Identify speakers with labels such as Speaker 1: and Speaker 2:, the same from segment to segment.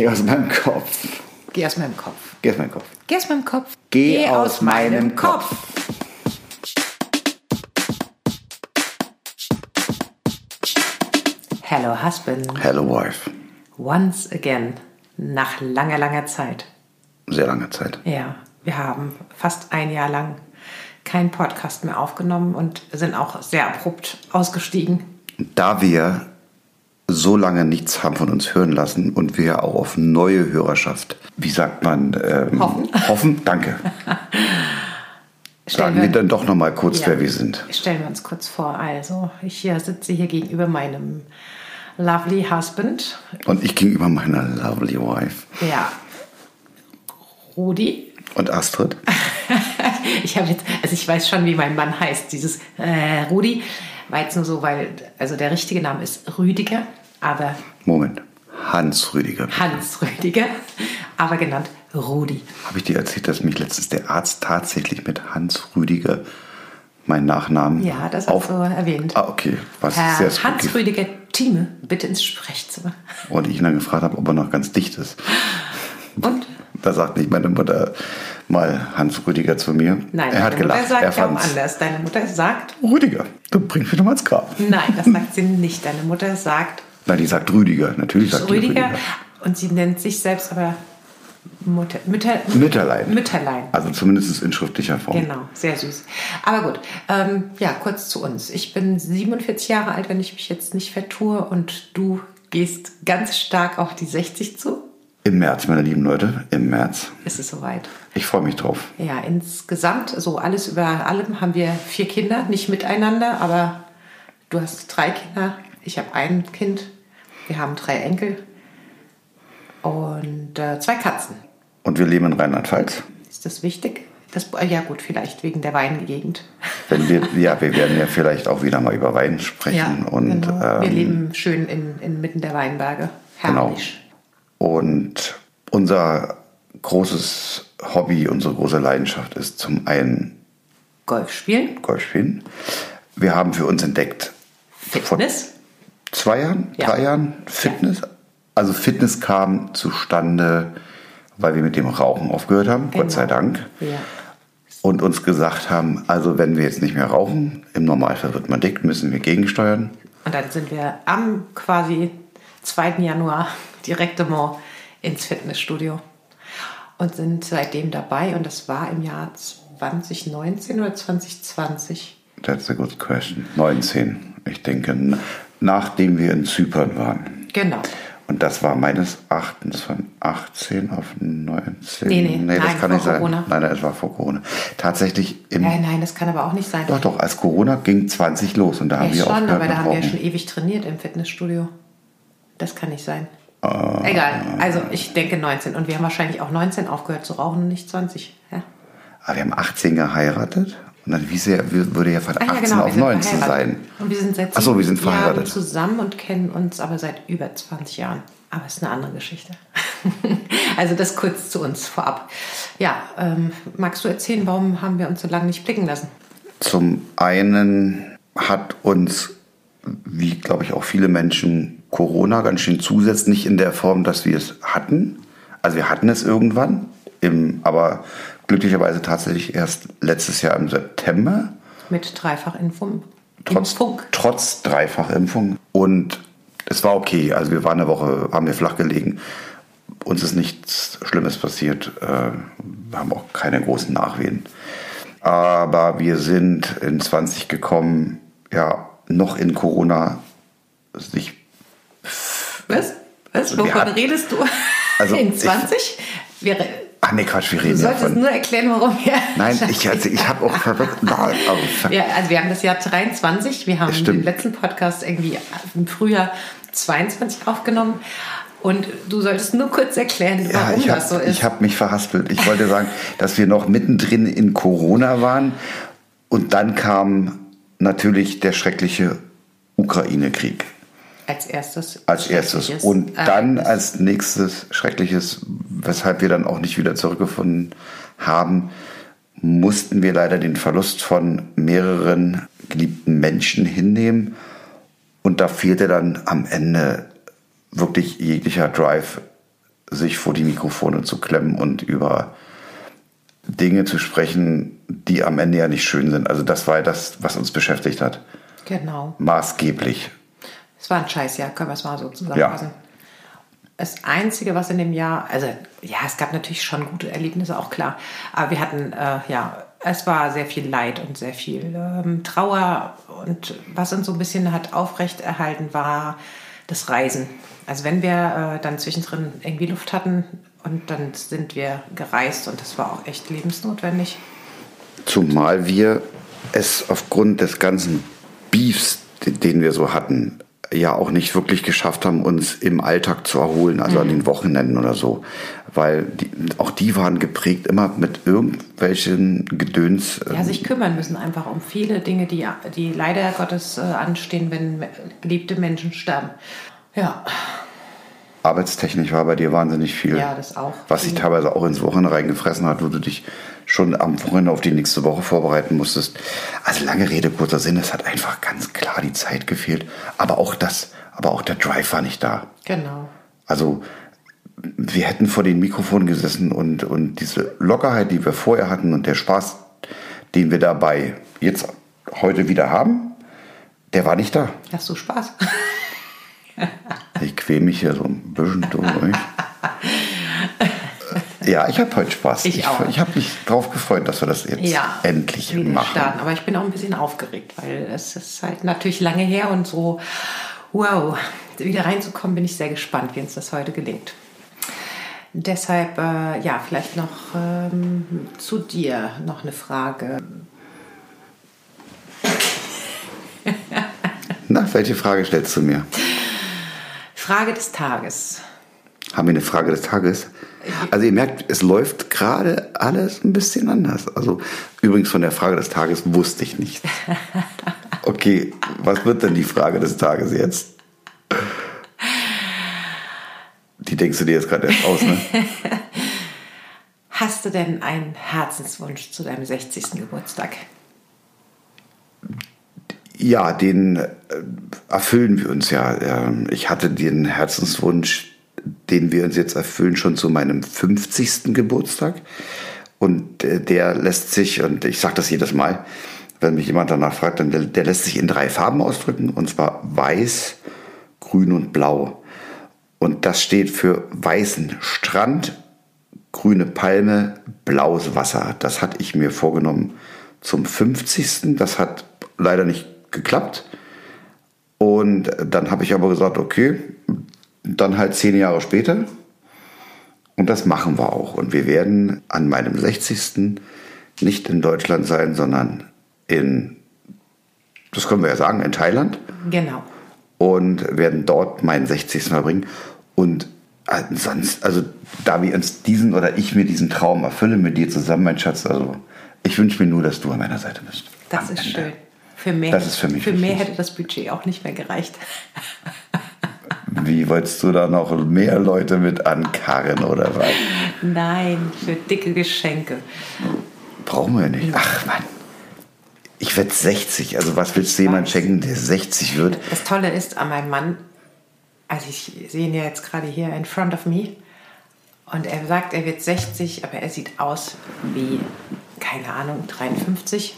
Speaker 1: Geh aus meinem Kopf.
Speaker 2: Geh aus meinem Kopf.
Speaker 1: Geh aus meinem Kopf.
Speaker 2: Geh aus meinem Kopf.
Speaker 1: Geh aus meinem Kopf.
Speaker 2: Hello, Husband.
Speaker 1: Hello, wife.
Speaker 2: Once again. Nach langer, langer Zeit.
Speaker 1: Sehr lange Zeit.
Speaker 2: Ja, wir haben fast ein Jahr lang keinen Podcast mehr aufgenommen und sind auch sehr abrupt ausgestiegen.
Speaker 1: Da wir so lange nichts haben von uns hören lassen und wir auch auf neue Hörerschaft, wie sagt man, ähm,
Speaker 2: Hoffen.
Speaker 1: Hoffen, danke. Sagen wir dann doch noch mal kurz,
Speaker 2: Ja.
Speaker 1: wer wir sind.
Speaker 2: Stellen wir uns kurz vor. Also, ich hier sitze hier gegenüber meinem lovely husband.
Speaker 1: Und ich gegenüber meiner lovely wife.
Speaker 2: Ja, Rudi.
Speaker 1: Und Astrid.
Speaker 2: Ich habe jetzt, also ich weiß schon, wie mein Mann heißt, dieses äh, Rudi. War jetzt nur so, weil, also der richtige Name ist Rüdiger, aber
Speaker 1: Moment. Hans Rüdiger.
Speaker 2: Hans Rüdiger, aber genannt Rudi.
Speaker 1: Habe ich dir erzählt, dass mich letztens der Arzt tatsächlich mit Hans Rüdiger meinen Nachnamen
Speaker 2: Ja, das hast du erwähnt.
Speaker 1: Ah, okay. Was
Speaker 2: Herr
Speaker 1: sehr spooky.
Speaker 2: Hans Rüdiger Thieme, bitte ins Sprechzimmer.
Speaker 1: Und ich ihn dann gefragt habe, ob er noch ganz dicht ist.
Speaker 2: Und?
Speaker 1: Da sagt nicht meine Mutter mal Hans Rüdiger zu mir.
Speaker 2: Nein,
Speaker 1: er hat
Speaker 2: deine
Speaker 1: gelacht.
Speaker 2: Mutter sagt
Speaker 1: er fand's.
Speaker 2: anders. Deine Mutter sagt,
Speaker 1: Rüdiger, du bringst mich doch mal ins Grab.
Speaker 2: nein, das sagt sie nicht. Deine Mutter sagt
Speaker 1: Nein, die sagt Rüdiger. Natürlich sagt
Speaker 2: Rüdiger,
Speaker 1: Rüdiger.
Speaker 2: und sie nennt sich selbst aber Mutter, Mütter,
Speaker 1: Mütterlein.
Speaker 2: Mütterlein.
Speaker 1: Also zumindest in schriftlicher Form.
Speaker 2: Genau, sehr süß. Aber gut, ähm, ja, kurz zu uns. Ich bin 47 Jahre alt, wenn ich mich jetzt nicht vertue, und du gehst ganz stark auf die 60 zu.
Speaker 1: Im März, meine lieben Leute, im März.
Speaker 2: Ist es soweit?
Speaker 1: Ich freue mich drauf.
Speaker 2: Ja, insgesamt, so alles über allem, haben wir vier Kinder, nicht miteinander, aber du hast drei Kinder, ich habe ein Kind, wir haben drei Enkel und äh, zwei Katzen.
Speaker 1: Und wir leben in Rheinland-Pfalz.
Speaker 2: Ist das wichtig? Das, äh, ja gut, vielleicht wegen der Weingegend.
Speaker 1: Wenn wir, ja, wir werden ja vielleicht auch wieder mal über Wein sprechen. und,
Speaker 2: genau. wir
Speaker 1: ähm,
Speaker 2: leben schön in, inmitten der Weinberge.
Speaker 1: Genau.
Speaker 2: Herrlich.
Speaker 1: Und unser großes Hobby, unsere große Leidenschaft ist zum einen
Speaker 2: Golf spielen,
Speaker 1: Golf spielen. Wir haben für uns entdeckt,
Speaker 2: Fitness.
Speaker 1: Zwei Jahren,
Speaker 2: Ja.
Speaker 1: drei Jahren Fitness. Also Fitness kam zustande, weil wir mit dem Rauchen aufgehört haben, Gott sei
Speaker 2: Genau.
Speaker 1: Dank.
Speaker 2: Ja.
Speaker 1: Und uns gesagt haben, also wenn wir jetzt nicht mehr rauchen, im Normalfall wird man dick, müssen wir gegensteuern.
Speaker 2: Und dann sind wir am quasi 2. Januar direkt immer ins Fitnessstudio und sind seitdem dabei. Und das war im Jahr 2019 oder 2020.
Speaker 1: That's a good question. 19, ich denke, nachdem wir in Zypern waren.
Speaker 2: Genau.
Speaker 1: Und das war meines Erachtens von 18 auf 19.
Speaker 2: Nee, nee,
Speaker 1: das
Speaker 2: nein,
Speaker 1: kann nicht sein.
Speaker 2: Corona.
Speaker 1: Nein, nein, es war vor Corona. Tatsächlich im.
Speaker 2: Äh, nein, das kann aber auch nicht sein.
Speaker 1: Doch, doch, als Corona ging 20 los und da haben
Speaker 2: ja,
Speaker 1: wir
Speaker 2: schon,
Speaker 1: aufgehört
Speaker 2: aber da haben wir ja schon ewig trainiert im Fitnessstudio. Das kann nicht sein.
Speaker 1: Ah.
Speaker 2: Egal, also ich denke 19. Und wir haben wahrscheinlich auch 19 aufgehört zu rauchen und nicht 20. Ja?
Speaker 1: Aber wir haben 18 geheiratet und dann wie sehr würde ja von
Speaker 2: Ah,
Speaker 1: 18
Speaker 2: ja, genau, wir
Speaker 1: auf
Speaker 2: sind
Speaker 1: 19 sein.
Speaker 2: verheiratet. Und wir sind seit
Speaker 1: Ach so, wir sind
Speaker 2: sieben Jahren
Speaker 1: verheiratet.
Speaker 2: zusammen und kennen uns aber seit über 20 Jahren. Aber es ist eine andere Geschichte. also das kurz zu uns vorab. Ja, ähm, magst du erzählen, warum haben wir uns so lange nicht blicken lassen?
Speaker 1: Zum einen hat uns, wie glaube ich auch viele Menschen, Corona ganz schön zusetzt, nicht in der Form, dass wir es hatten. Also wir hatten es irgendwann, im, aber glücklicherweise tatsächlich erst letztes Jahr im September.
Speaker 2: Mit Dreifachimpfung.
Speaker 1: Trotz,
Speaker 2: Impfung.
Speaker 1: trotz Dreifachimpfung. Und es war okay. Also wir waren eine Woche, haben wir flach gelegen. Uns ist nichts Schlimmes passiert. Äh, Wir haben auch keine großen Nachwehen. Aber wir sind in 20 gekommen, ja, noch in Corona sich
Speaker 2: Was? Was? Wovon
Speaker 1: hatten-
Speaker 2: redest du?
Speaker 1: Also
Speaker 2: In
Speaker 1: ich-
Speaker 2: 20? Wir, re-
Speaker 1: Ach nee, Quatsch, wir
Speaker 2: du
Speaker 1: reden ja
Speaker 2: solltest
Speaker 1: von.
Speaker 2: nur erklären, warum wir.
Speaker 1: Nein, ich, also ich habe auch verrückt. Nein, aber ver-
Speaker 2: Ja, also wir haben das Jahr 23, wir haben
Speaker 1: Stimmt.
Speaker 2: den letzten Podcast irgendwie im Frühjahr 22 aufgenommen und du solltest nur kurz erklären,
Speaker 1: Ja,
Speaker 2: warum
Speaker 1: ich
Speaker 2: das so
Speaker 1: habe
Speaker 2: ist.
Speaker 1: hab mich verhaspelt. Ich wollte sagen, dass wir noch mittendrin in Corona waren und dann kam natürlich der schreckliche Ukraine-Krieg
Speaker 2: als erstes.
Speaker 1: als erstes. Und dann
Speaker 2: Ereignis.
Speaker 1: als nächstes schreckliches, weshalb wir dann auch nicht wieder zurückgefunden haben, mussten wir leider den Verlust von mehreren geliebten Menschen hinnehmen. Und da fehlte dann am Ende wirklich jeglicher Drive, sich vor die Mikrofone zu klemmen und über Dinge zu sprechen, die am Ende ja nicht schön sind. Also das war das, was uns beschäftigt hat.
Speaker 2: Genau.
Speaker 1: Maßgeblich.
Speaker 2: Es war ein Scheißjahr, können wir es mal so zusammenfassen. Ja. Das Einzige, was in dem Jahr, also ja, es gab natürlich schon gute Erlebnisse, auch klar. Aber wir hatten, äh, ja, es war sehr viel Leid und sehr viel ähm, Trauer. Und was uns so ein bisschen hat aufrechterhalten, war das Reisen. Also wenn wir äh, dann zwischendrin irgendwie Luft hatten und dann sind wir gereist und das war auch echt lebensnotwendig.
Speaker 1: Zumal wir es aufgrund des ganzen Beefs, den wir so hatten, ja auch nicht wirklich geschafft haben, uns im Alltag zu erholen, also mhm. an den Wochenenden oder so. Weil die, auch die waren geprägt immer mit irgendwelchen Gedöns.
Speaker 2: Ja, sich kümmern müssen einfach um viele Dinge, die, die leider Gottes äh, anstehen, wenn geliebte Menschen sterben. Ja.
Speaker 1: Arbeitstechnisch war bei dir wahnsinnig viel.
Speaker 2: Ja, das auch.
Speaker 1: Was sich teilweise auch ins Wochenende reingefressen hat, wo du dich schon am Wochenende auf die nächste Woche vorbereiten musstest. Also lange Rede, kurzer Sinn, es hat einfach ganz klar die Zeit gefehlt. Aber auch das, aber auch der Drive war nicht da.
Speaker 2: Genau.
Speaker 1: Also wir hätten vor den Mikrofonen gesessen und, und diese Lockerheit, die wir vorher hatten und der Spaß, den wir dabei jetzt heute wieder haben, der war nicht da.
Speaker 2: Hast du Spaß?
Speaker 1: ich quäle mich hier so ein bisschen durch. Ja, ich habe heute Spaß.
Speaker 2: Ich, auch.
Speaker 1: Ich habe mich darauf gefreut, dass wir das jetzt ja, endlich machen.
Speaker 2: Starten. Aber ich bin auch ein bisschen aufgeregt, weil es ist halt natürlich lange her und so, wow, wieder reinzukommen, bin ich sehr gespannt, wie uns das heute gelingt. Deshalb, äh, ja, vielleicht noch ähm, zu dir noch eine Frage.
Speaker 1: Na, welche Frage stellst du mir?
Speaker 2: Frage des Tages.
Speaker 1: Haben wir eine Frage des Tages? Also ihr merkt, es läuft gerade alles ein bisschen anders. Also übrigens von der Frage des Tages wusste ich nicht. Okay, was wird denn die Frage des Tages jetzt? Die denkst du dir jetzt gerade erst aus, ne?
Speaker 2: Hast du denn einen Herzenswunsch zu deinem 60. Geburtstag?
Speaker 1: Ja, den äh, erfüllen wir uns ja. Ähm, ich hatte den Herzenswunsch, den wir uns jetzt erfüllen, schon zu meinem 50. Geburtstag. Und äh, der lässt sich, und ich sage das jedes Mal, wenn mich jemand danach fragt, dann der, der lässt sich in drei Farben ausdrücken, und zwar weiß, grün und blau. Und das steht für weißen Strand, grüne Palme, blaues Wasser. Das hatte ich mir vorgenommen zum 50. Das hat leider nicht geklappt. Und dann habe ich aber gesagt, okay, dann halt zehn Jahre später. Und das machen wir auch. Und wir werden an meinem 60. nicht in Deutschland sein, sondern in, das können wir ja sagen, in Thailand.
Speaker 2: Genau.
Speaker 1: Und werden dort meinen 60. verbringen. Und sonst, also da wir uns diesen oder ich mir diesen Traum erfülle mit dir zusammen, mein Schatz, also ich wünsche mir nur, dass du an meiner Seite bist.
Speaker 2: Das ist Ende. schön. Für mehr,
Speaker 1: das ist für mich
Speaker 2: für mehr hätte das Budget auch nicht mehr gereicht.
Speaker 1: Wie wolltest du da noch mehr Leute mit ankarren oder was?
Speaker 2: Nein, für dicke Geschenke.
Speaker 1: Brauchen wir nicht. Ach Mann. Ich werde 60. Also was willst du jemand schenken, der 60 wird?
Speaker 2: Das Tolle ist an meinem Mann, also ich sehe ihn ja jetzt gerade hier in front of me. Und er sagt, er wird 60, aber er sieht aus wie, keine Ahnung, 53.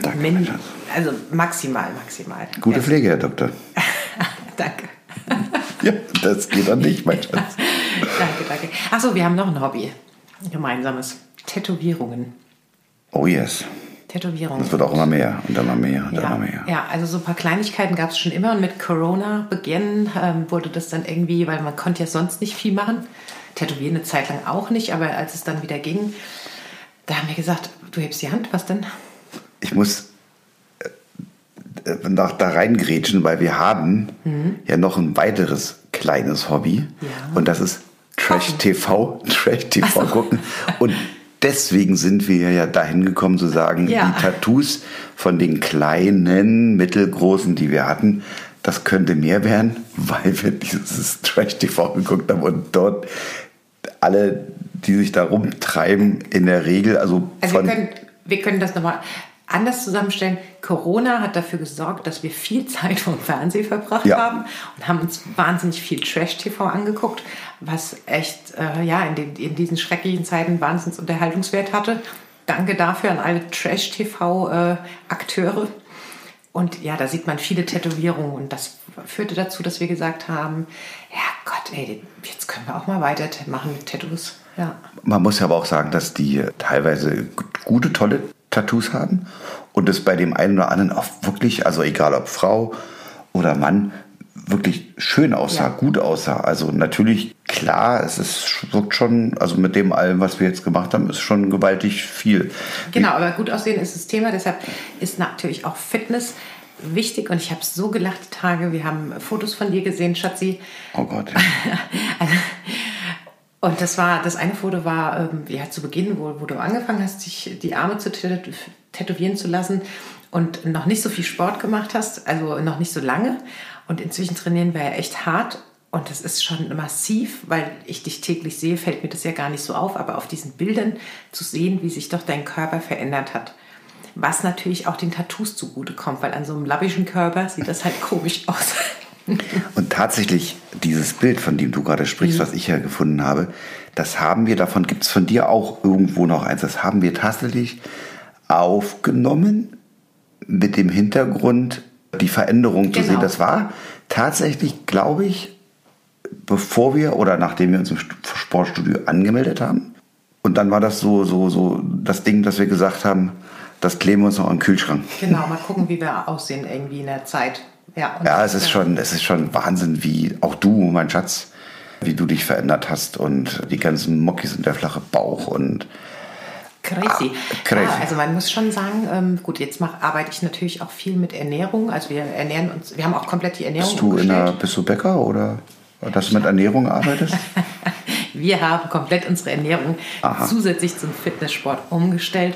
Speaker 1: Danke, Min
Speaker 2: also maximal, maximal.
Speaker 1: Gute Pflege, Herr Doktor.
Speaker 2: Danke.
Speaker 1: ja, das geht an dich, mein Schatz.
Speaker 2: danke, danke. Achso, wir haben noch ein Hobby. Gemeinsames. Tätowierungen.
Speaker 1: Oh yes.
Speaker 2: Tätowierungen.
Speaker 1: Das wird auch immer mehr und immer mehr und
Speaker 2: ja,
Speaker 1: immer mehr.
Speaker 2: Ja, also so ein paar Kleinigkeiten gab es schon immer und mit Corona beginn ähm, wurde das dann irgendwie, weil man konnte ja sonst nicht viel machen. Tätowieren eine Zeit lang auch nicht, aber als es dann wieder ging, da haben wir gesagt, du hebst die Hand, was denn?
Speaker 1: Ich muss äh, nach, da reingrätschen, weil wir haben mhm. ja noch ein weiteres kleines Hobby
Speaker 2: ja.
Speaker 1: und das ist Trash TV, Trash TV so. gucken und deswegen sind wir ja dahin gekommen zu sagen,
Speaker 2: ja.
Speaker 1: die Tattoos von den kleinen, mittelgroßen, die wir hatten, das könnte mehr werden, weil wir dieses Trash TV geguckt haben und dort alle, die sich da rumtreiben, in der Regel, also,
Speaker 2: also wir können, wir können das nochmal anders zusammenstellen. Corona hat dafür gesorgt, dass wir viel Zeit vom Fernsehen verbracht
Speaker 1: Ja.
Speaker 2: haben und haben uns wahnsinnig viel Trash-TV angeguckt, was echt äh, ja, in, den, in diesen schrecklichen Zeiten wahnsinns Unterhaltungswert hatte. Danke dafür an alle Trash-TV-Akteure. Und ja, da sieht man viele Tätowierungen und das führte dazu, dass wir gesagt haben, ja Gott, ey, jetzt können wir auch mal weitermachen mit Tattoos. Ja.
Speaker 1: Man muss ja aber auch sagen, dass die teilweise gute, tolle Tattoos haben und es bei dem einen oder anderen auch wirklich, also egal ob Frau oder Mann, wirklich schön aussah,
Speaker 2: Ja.
Speaker 1: gut aussah. Also natürlich, klar, es ist, wirkt schon, also mit dem allem, was wir jetzt gemacht haben, ist schon gewaltig viel.
Speaker 2: Genau, aber gut aussehen ist das Thema. Deshalb ist natürlich auch Fitness wichtig. Und ich habe so gelacht die Tage. Wir haben Fotos von dir gesehen, Schatzi.
Speaker 1: Oh Gott.
Speaker 2: Und das war, das eine Foto war, ähm, ja, zu Beginn, wo, wo du angefangen hast, dich die Arme zu tät- tätowieren zu lassen und noch nicht so viel Sport gemacht hast, also noch nicht so lange. Und inzwischen trainieren wir ja echt hart. Und das ist schon massiv, weil ich dich täglich sehe, fällt mir das ja gar nicht so auf. Aber auf diesen Bildern zu sehen, wie sich doch dein Körper verändert hat. Was natürlich auch den Tattoos zugutekommt, weil an so einem labbischen Körper sieht das halt komisch aus.
Speaker 1: Und tatsächlich, dieses Bild, von dem du gerade sprichst, was ich ja gefunden habe, das haben wir, davon gibt es von dir auch irgendwo noch eins, das haben wir tatsächlich aufgenommen mit dem Hintergrund, die Veränderung zu
Speaker 2: Genau.
Speaker 1: sehen. Das war tatsächlich, glaube ich, bevor wir oder nachdem wir uns im St- Sportstudio angemeldet haben. Und dann war das so, so, so das Ding, dass wir gesagt haben, das kleben wir uns noch an den Kühlschrank.
Speaker 2: genau, mal gucken, wie wir aussehen irgendwie in der Zeit. Ja,
Speaker 1: Ja, es ist schon, es ist schon Wahnsinn, wie auch du, mein Schatz, wie du dich verändert hast und die ganzen Mockis und der flache Bauch und
Speaker 2: Crazy.
Speaker 1: Ah, crazy.
Speaker 2: Ja, also man muss schon sagen, ähm, gut, jetzt mach, arbeite ich natürlich auch viel mit Ernährung. Also wir ernähren uns, wir haben auch komplett die Ernährung
Speaker 1: bist du in
Speaker 2: umgestellt.
Speaker 1: der, bist du Bäcker oder dass du mit Ernährung arbeitest?
Speaker 2: Wir haben komplett unsere Ernährung
Speaker 1: Aha.
Speaker 2: zusätzlich zum Fitnesssport umgestellt.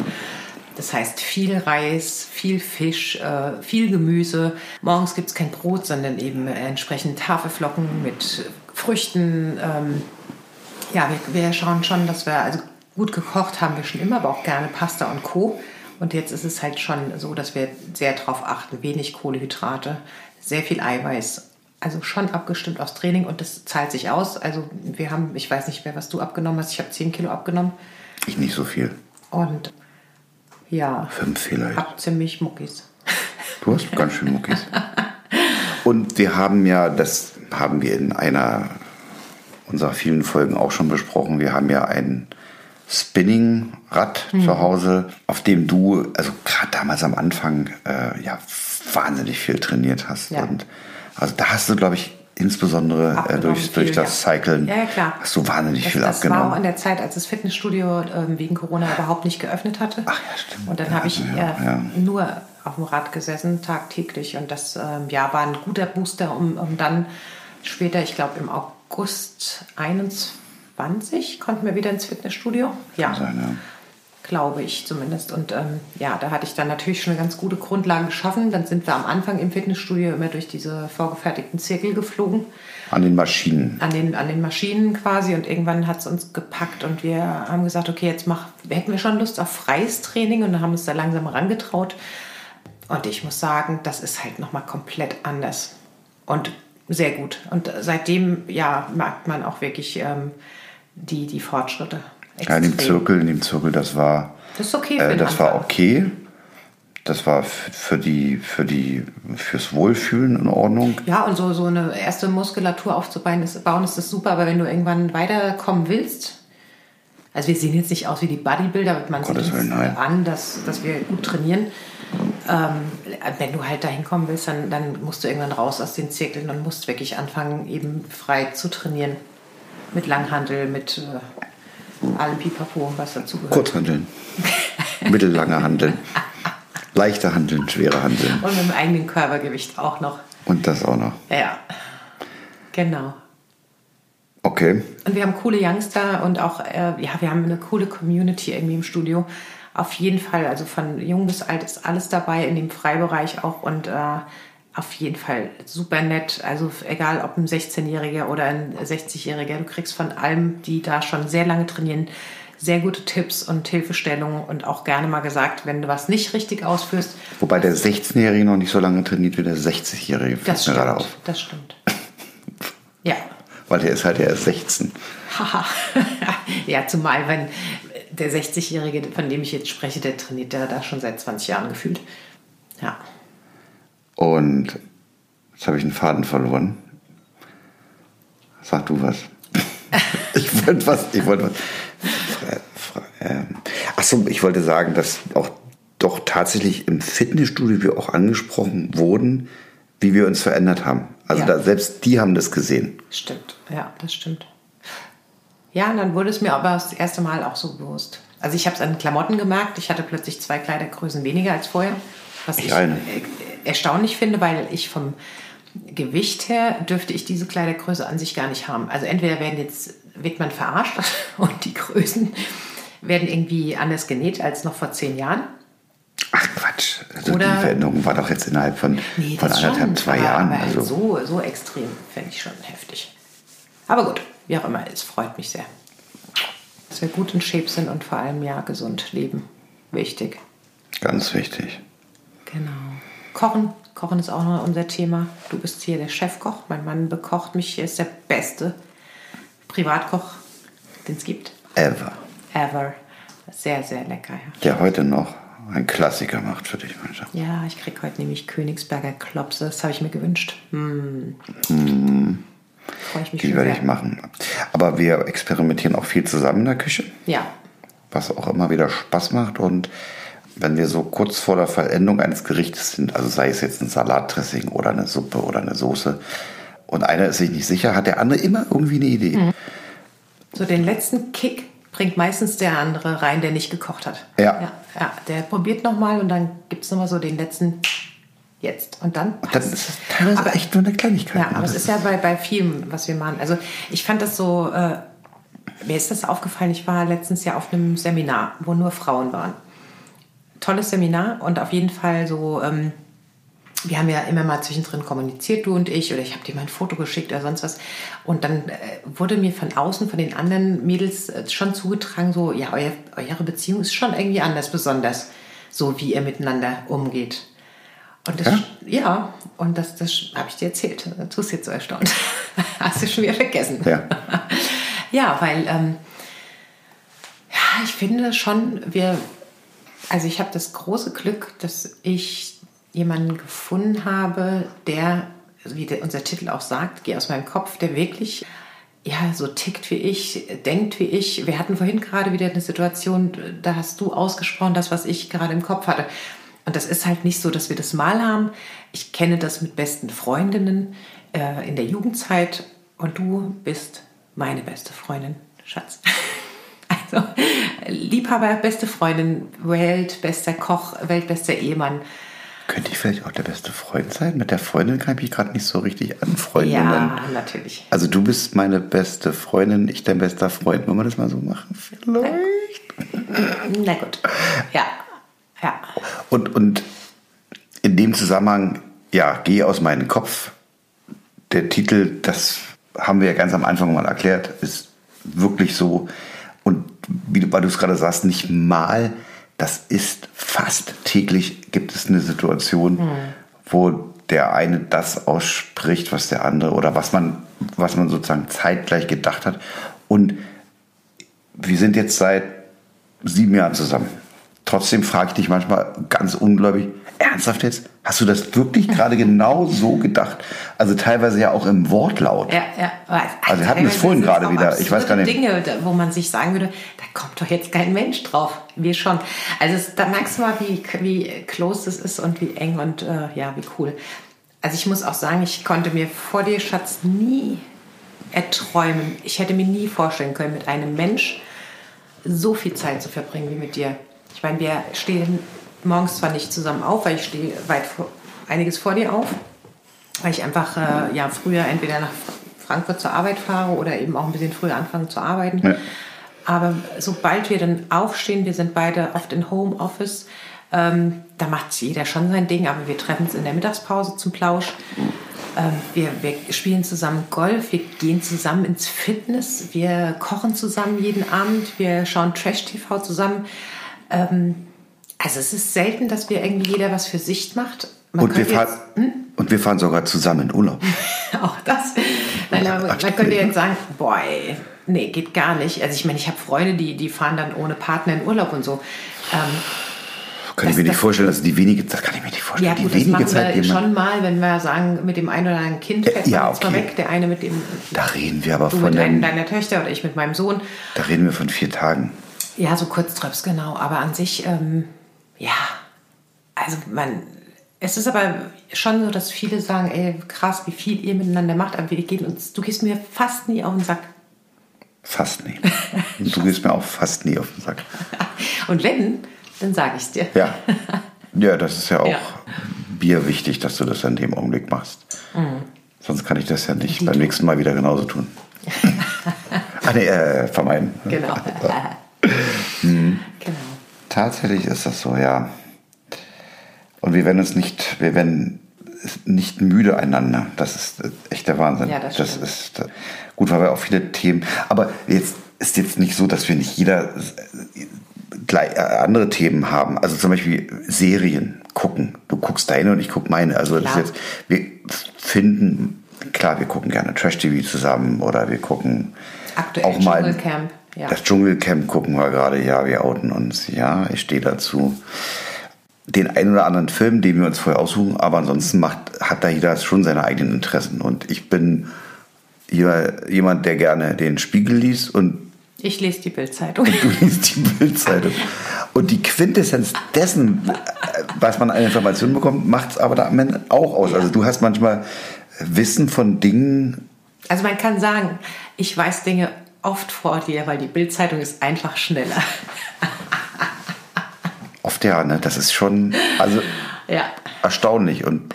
Speaker 2: Das heißt viel Reis, viel Fisch, äh, viel Gemüse. Morgens gibt es kein Brot, sondern eben äh, entsprechend Haferflocken mit Früchten. Ähm, ja, wir, wir schauen schon, dass wir, also gut gekocht haben wir schon immer, aber auch gerne Pasta und Co. Und jetzt ist es halt schon so, dass wir sehr darauf achten, wenig Kohlenhydrate, sehr viel Eiweiß. Also schon abgestimmt aufs Training und das zahlt sich aus. Also wir haben, ich weiß nicht mehr, was du abgenommen hast, ich habe 10 Kilo abgenommen
Speaker 1: Ich nicht so viel.
Speaker 2: und ja,
Speaker 1: Fünf vielleicht.
Speaker 2: hab ziemlich Muckis.
Speaker 1: Du hast ganz schön Muckis. Und wir haben ja, das haben wir in einer unserer vielen Folgen auch schon besprochen, wir haben ja ein Spinningrad
Speaker 2: Mhm.
Speaker 1: zu Hause, auf dem du, also gerade damals am Anfang, äh, ja, wahnsinnig viel trainiert hast.
Speaker 2: Ja.
Speaker 1: Und also da hast du, glaube ich, insbesondere äh,
Speaker 2: Abgenommen
Speaker 1: durch, durch
Speaker 2: viel,
Speaker 1: das
Speaker 2: ja.
Speaker 1: Cyclen,
Speaker 2: Ja, ja, klar.
Speaker 1: hast du wahnsinnig
Speaker 2: Das,
Speaker 1: viel
Speaker 2: das war auch
Speaker 1: abgenommen.
Speaker 2: in der Zeit, als das Fitnessstudio ähm, wegen Corona überhaupt nicht geöffnet hatte.
Speaker 1: Ach ja, stimmt.
Speaker 2: Und dann habe ich
Speaker 1: ja,
Speaker 2: äh, nur auf dem Rad gesessen, tagtäglich. Und das ähm, ja, war ein guter Booster, um, um dann später, ich glaube im August 21, konnten wir wieder ins Fitnessstudio. Ja,
Speaker 1: sein, ja.
Speaker 2: Glaube ich zumindest. Und ähm, ja, da hatte ich dann natürlich schon eine ganz gute Grundlage geschaffen. Dann sind wir am Anfang im Fitnessstudio immer durch diese vorgefertigten Zirkel geflogen
Speaker 1: An den Maschinen.
Speaker 2: an den, an den Maschinen quasi und irgendwann hat es uns gepackt und wir haben gesagt, okay, jetzt mach, hätten wir schon Lust auf freies Training und haben uns da langsam herangetraut. Und ich muss sagen, das ist halt nochmal komplett anders und sehr gut. Und seitdem, ja, merkt man auch wirklich ähm, die, die Fortschritte.
Speaker 1: Ja, in dem. Zirkel, in dem Zirkel, das war,
Speaker 2: Das ist okay
Speaker 1: äh, das war
Speaker 2: Anfang.
Speaker 1: okay. Das war für die, für die, fürs Wohlfühlen in Ordnung.
Speaker 2: Ja, und so, so eine erste Muskulatur aufzubauen ist, bauen ist das super, aber wenn du irgendwann weiterkommen willst, also wir sehen jetzt nicht aus wie die Bodybuilder, man sieht uns
Speaker 1: nein.
Speaker 2: an, dass, dass wir gut trainieren. Ähm, wenn du halt dahin kommen willst, dann, dann musst du irgendwann raus aus den Zirkeln und musst wirklich anfangen, eben frei zu trainieren. Mit Langhandel, mit äh, allem Pipapo, was dazu gehört.
Speaker 1: Kurzhandeln. Mittellange Handeln. Leichte Handeln, schwere Handeln.
Speaker 2: Und mit dem eigenen Körpergewicht auch noch.
Speaker 1: Und das auch noch.
Speaker 2: Ja, genau.
Speaker 1: Okay.
Speaker 2: Und wir haben coole Youngster und auch, äh, ja, wir haben eine coole Community irgendwie im Studio. Auf jeden Fall, also von jung bis alt ist alles dabei, in dem Freibereich auch und äh, auf jeden Fall super nett. Also egal ob ein 16-Jähriger oder ein 60-Jähriger, du kriegst von allem, die da schon sehr lange trainieren, sehr gute Tipps und Hilfestellungen und auch gerne mal gesagt, wenn du was nicht richtig ausführst.
Speaker 1: Wobei der 16-Jährige noch nicht so lange trainiert wie der 60-Jährige.
Speaker 2: Das stimmt. Das stimmt. ja.
Speaker 1: Weil der ist halt erst 16.
Speaker 2: ja, zumal wenn der 60-Jährige, von dem ich jetzt spreche, der trainiert der da schon seit 20 Jahren gefühlt. Ja.
Speaker 1: Und jetzt habe ich einen Faden verloren. Sag du was. ich wollte was. Ich wollte was. Ähm, Achso, ich wollte sagen, dass auch doch tatsächlich im Fitnessstudio wir auch angesprochen wurden, wie wir uns verändert haben. Also ja. da, selbst die haben das gesehen.
Speaker 2: Stimmt, ja, das stimmt. Ja, und dann wurde es mir aber das erste Mal auch so bewusst. Also ich habe es an Klamotten gemerkt. Ich hatte plötzlich zwei Kleidergrößen weniger als vorher. Was ich, ich erstaunlich finde, weil ich vom Gewicht her dürfte ich diese Kleidergröße an sich gar nicht haben. Also entweder werden jetzt, wird man verarscht und die Größen werden irgendwie anders genäht als noch vor zehn Jahren.
Speaker 1: Ach Quatsch. Also Oder, die Veränderung war doch jetzt innerhalb von, nee, von anderthalb, schon, zwei Jahren.
Speaker 2: Also. so, so extrem fände ich schon heftig. Aber gut, wie auch immer, es freut mich sehr. Dass wir gut in Shape sind und vor allem ja gesund leben. Wichtig.
Speaker 1: Ganz wichtig.
Speaker 2: Genau. Kochen. Kochen ist auch noch unser Thema. Du bist hier der Chefkoch. Mein Mann bekocht mich. Er ist der beste Privatkoch, den es gibt.
Speaker 1: Ever.
Speaker 2: Ever. Sehr, sehr lecker. Ja.
Speaker 1: Der heute noch ein Klassiker macht für dich, mein Schatz.
Speaker 2: Ja, ich kriege heute nämlich Königsberger Klopse. Das habe ich mir gewünscht. Mm. Mm.
Speaker 1: Freue ich mich Die werde ich machen. Aber wir experimentieren auch viel zusammen in der Küche.
Speaker 2: Ja.
Speaker 1: Was auch immer wieder Spaß macht und wenn wir so kurz vor der Vollendung eines Gerichtes sind, also sei es jetzt ein Salatdressing oder eine Suppe oder eine Soße, und einer ist sich nicht sicher, hat der andere immer irgendwie eine Idee. Mhm.
Speaker 2: So den letzten Kick bringt meistens der andere rein, der nicht gekocht hat.
Speaker 1: Ja.
Speaker 2: Ja, ja der probiert nochmal und dann gibt es nochmal so den letzten jetzt. Und dann.
Speaker 1: Und dann ist es teilweise aber, echt nur eine Kleinigkeit.
Speaker 2: Ja, aber es ist ja bei, bei vielem, was wir machen. Also ich fand das so, äh, mir ist das aufgefallen, ich war letztens ja auf einem Seminar, wo nur Frauen waren tolles Seminar und auf jeden Fall so, ähm, wir haben ja immer mal zwischendrin kommuniziert, du und ich, oder ich habe dir mal ein Foto geschickt oder sonst was. Und dann äh, wurde mir von außen, von den anderen Mädels äh, schon zugetragen, so, ja, euer, eure Beziehung ist schon irgendwie anders, besonders, so wie ihr miteinander umgeht. Und das, ja? ja, und das, das habe ich dir erzählt. Du tust jetzt so erstaunt. Hast du schon wieder vergessen.
Speaker 1: Ja,
Speaker 2: ja weil ähm, ja, ich finde schon, wir, also ich habe das große Glück, dass ich jemanden gefunden habe, der, wie unser Titel auch sagt, geh aus meinem Kopf, der wirklich ja, so tickt wie ich, denkt wie ich. Wir hatten vorhin gerade wieder eine Situation, da hast du ausgesprochen, das, was ich gerade im Kopf hatte. Und das ist halt nicht so, dass wir das mal haben. Ich kenne das mit besten Freundinnen äh, in der Jugendzeit und du bist meine beste Freundin, Schatz. Also Liebhaber, beste Freundin, weltbester Koch, weltbester Ehemann.
Speaker 1: Könnte ich vielleicht auch der beste Freund sein? Mit der Freundin kann ich mich gerade nicht so richtig anfreunden.
Speaker 2: Ja, natürlich.
Speaker 1: Also du bist meine beste Freundin, ich dein bester Freund. Wollen wir das mal so machen?
Speaker 2: Vielleicht. Na gut. Ja. Ja.
Speaker 1: Und, und in dem Zusammenhang, ja, geh aus meinem Kopf. Der Titel, das haben wir ja ganz am Anfang mal erklärt, ist wirklich so. Und wie du, weil du es gerade sagst, nicht mal, das ist fast täglich gibt es eine Situation, mhm. wo der eine das ausspricht, was der andere oder was man, was man sozusagen zeitgleich gedacht hat. Und wir sind jetzt seit sieben Jahren zusammen. Trotzdem frage ich dich manchmal ganz ungläubig, ernsthaft jetzt? Hast du das wirklich gerade genau so gedacht? Also teilweise ja auch im Wortlaut.
Speaker 2: Ja, ja.
Speaker 1: Also wir hatten es vorhin gerade wieder. Ich weiß gar nicht.
Speaker 2: Dinge, wo man sich sagen würde, da kommt doch jetzt kein Mensch drauf. Wir schon. Also es, da merkst du mal, wie, wie close es ist und wie eng und äh, ja, wie cool. Also ich muss auch sagen, ich konnte mir vor dir, Schatz, nie erträumen. Ich hätte mir nie vorstellen können, mit einem Mensch so viel Zeit zu verbringen wie mit dir. Ich meine, wir stehen morgens zwar nicht zusammen auf, weil ich stehe weit vor, einiges vor dir auf, weil ich einfach äh, ja, früher entweder nach Frankfurt zur Arbeit fahre oder eben auch ein bisschen früher anfange zu arbeiten. Ja. Aber sobald wir dann aufstehen, wir sind beide oft in Homeoffice, ähm, da macht jeder schon sein Ding, aber wir treffen uns in der Mittagspause zum Plausch. Ähm, wir, wir spielen zusammen Golf, wir gehen zusammen ins Fitness, wir kochen zusammen jeden Abend, wir schauen Trash-TV zusammen. Ähm, also es ist selten, dass wir irgendwie jeder was für sich macht.
Speaker 1: Und wir, fahren, hm? und wir fahren sogar zusammen in Urlaub.
Speaker 2: Auch das. Nein, aber man könnte jetzt sagen, boah, ey, nee, geht gar nicht. Also ich meine, ich habe Freunde, die, die fahren dann ohne Partner in Urlaub und so. Ähm,
Speaker 1: kann ich mir nicht vorstellen, also die wenige, das kann ich mir nicht vorstellen.
Speaker 2: Ja, gut, die wenige das Zeit, wir schon mal, wenn wir sagen, mit dem einen oder anderen Kind fährt
Speaker 1: äh, ja, okay.
Speaker 2: weg, der eine mit dem.
Speaker 1: Da reden wir aber
Speaker 2: du
Speaker 1: von.
Speaker 2: mit einem deiner Töchter oder ich mit meinem Sohn.
Speaker 1: Da reden wir von vier Tagen.
Speaker 2: Ja, so Kurztrips, genau. Aber an sich, ähm, ja, also man, es ist aber schon so, dass viele sagen, ey, krass, wie viel ihr miteinander macht, aber wir gehen uns, du gehst mir fast nie auf den Sack.
Speaker 1: Fast nie. du gehst mir auch fast nie auf den Sack.
Speaker 2: Und wenn, dann sage ich es dir.
Speaker 1: Ja. Ja, das ist ja auch ja. Bier wichtig, dass du das in dem Augenblick machst. Mhm. Sonst kann ich das ja nicht beim nächsten Mal wieder genauso tun. ah, nee, äh, vermeiden.
Speaker 2: Genau.
Speaker 1: Mhm. genau. Tatsächlich ist das so, ja. Und wir werden uns nicht, wir werden nicht müde einander. Das ist echt der Wahnsinn.
Speaker 2: Ja, das,
Speaker 1: das ist gut, weil wir auch viele Themen. Aber jetzt ist jetzt nicht so, dass wir nicht jeder gleich, äh, andere Themen haben. Also zum Beispiel Serien gucken. Du guckst deine und ich guck meine. Also das ist jetzt, wir finden, klar, wir gucken gerne Trash-TV zusammen oder wir gucken
Speaker 2: Aktuell auch mal Dschungelcamp.
Speaker 1: Ja. Das Dschungelcamp gucken wir gerade, ja, wir outen uns. Ja, ich stehe dazu. Den einen oder anderen Film, den wir uns vorher aussuchen, aber ansonsten macht, hat da jeder schon seine eigenen Interessen. Und ich bin jemand, der gerne den Spiegel liest und
Speaker 2: ich lese die Bildzeitung.
Speaker 1: Du liest die Bildzeitung. Und die Quintessenz dessen, was man an Informationen bekommt, macht es aber da am Ende auch aus. Ja. Also du hast manchmal Wissen von Dingen.
Speaker 2: Also man kann sagen, ich weiß Dinge oft vor dir, weil die Bildzeitung ist einfach schneller.
Speaker 1: Oft ja, ne? Das ist schon also
Speaker 2: ja.
Speaker 1: erstaunlich. Und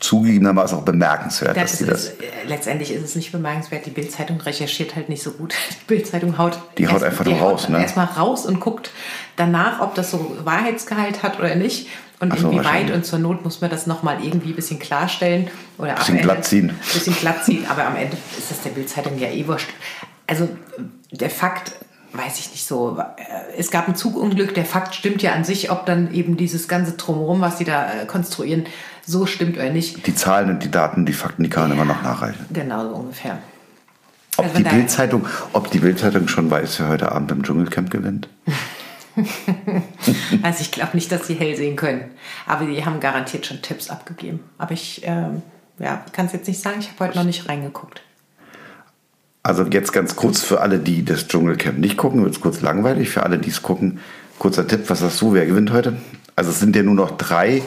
Speaker 1: zugegebenermaßen auch bemerkenswert.
Speaker 2: Das dass ist, das äh, letztendlich ist es nicht bemerkenswert. Die Bildzeitung recherchiert halt nicht so gut. Die Bildzeitung haut,
Speaker 1: die haut einfach nur raus, ne?
Speaker 2: Erstmal raus und guckt danach, ob das so Wahrheitsgehalt hat oder nicht. Und so, inwieweit und zur Not muss man das nochmal irgendwie ein bisschen klarstellen. Oder
Speaker 1: bisschen glatt ziehen.
Speaker 2: Bisschen glatt ziehen, aber am Ende ist das der Bildzeitung ja eh wurscht. Also der Fakt, weiß ich nicht so, äh, es gab ein Zugunglück, der Fakt stimmt ja an sich, ob dann eben dieses ganze Drumherum, was sie da äh, konstruieren, so stimmt oder nicht.
Speaker 1: Die Zahlen und die Daten, die Fakten, die kann man ja, immer noch nachreichen.
Speaker 2: Genau, so ungefähr.
Speaker 1: Ob also die Bildzeitung, ob die Bildzeitung schon weiß, wer heute Abend beim Dschungelcamp gewinnt?
Speaker 2: also ich glaube nicht, dass sie hell sehen können. Aber die haben garantiert schon Tipps abgegeben. Aber ich ähm, ja, kann es jetzt nicht sagen, ich habe heute noch nicht reingeguckt.
Speaker 1: Also jetzt ganz kurz für alle, die das Dschungelcamp nicht gucken, wird es kurz langweilig. Für alle, die es gucken, kurzer Tipp, was sagst du, wer gewinnt heute? Also es sind ja nur noch drei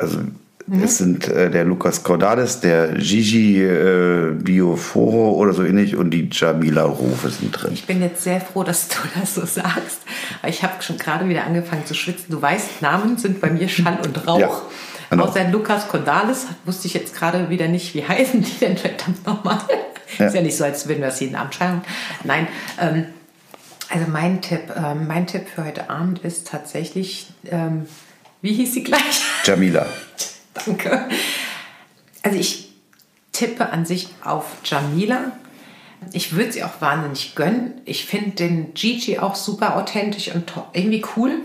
Speaker 1: also mhm. es sind äh, der Lukas Cordalis, der Gigi äh, Bioforo oder so ähnlich und die Jamila Rufe sind drin.
Speaker 2: Ich bin jetzt sehr froh, dass du das so sagst. Ich habe schon gerade wieder angefangen zu schwitzen. Du weißt, Namen sind bei mir Schall und Rauch. Ja, genau. Außer Lukas Cordalis wusste ich jetzt gerade wieder nicht, wie heißen die denn verdammt nochmal. Ja. Ist ja nicht so, als würden wir das jeden Abend schauen. Nein, ähm, also mein Tipp, ähm, mein Tipp für heute Abend ist tatsächlich ähm, wie hieß sie gleich?
Speaker 1: Jamila.
Speaker 2: Danke. Also ich tippe an sich auf Jamila. Ich würde sie auch wahnsinnig gönnen. Ich finde den Gigi auch super authentisch und irgendwie cool.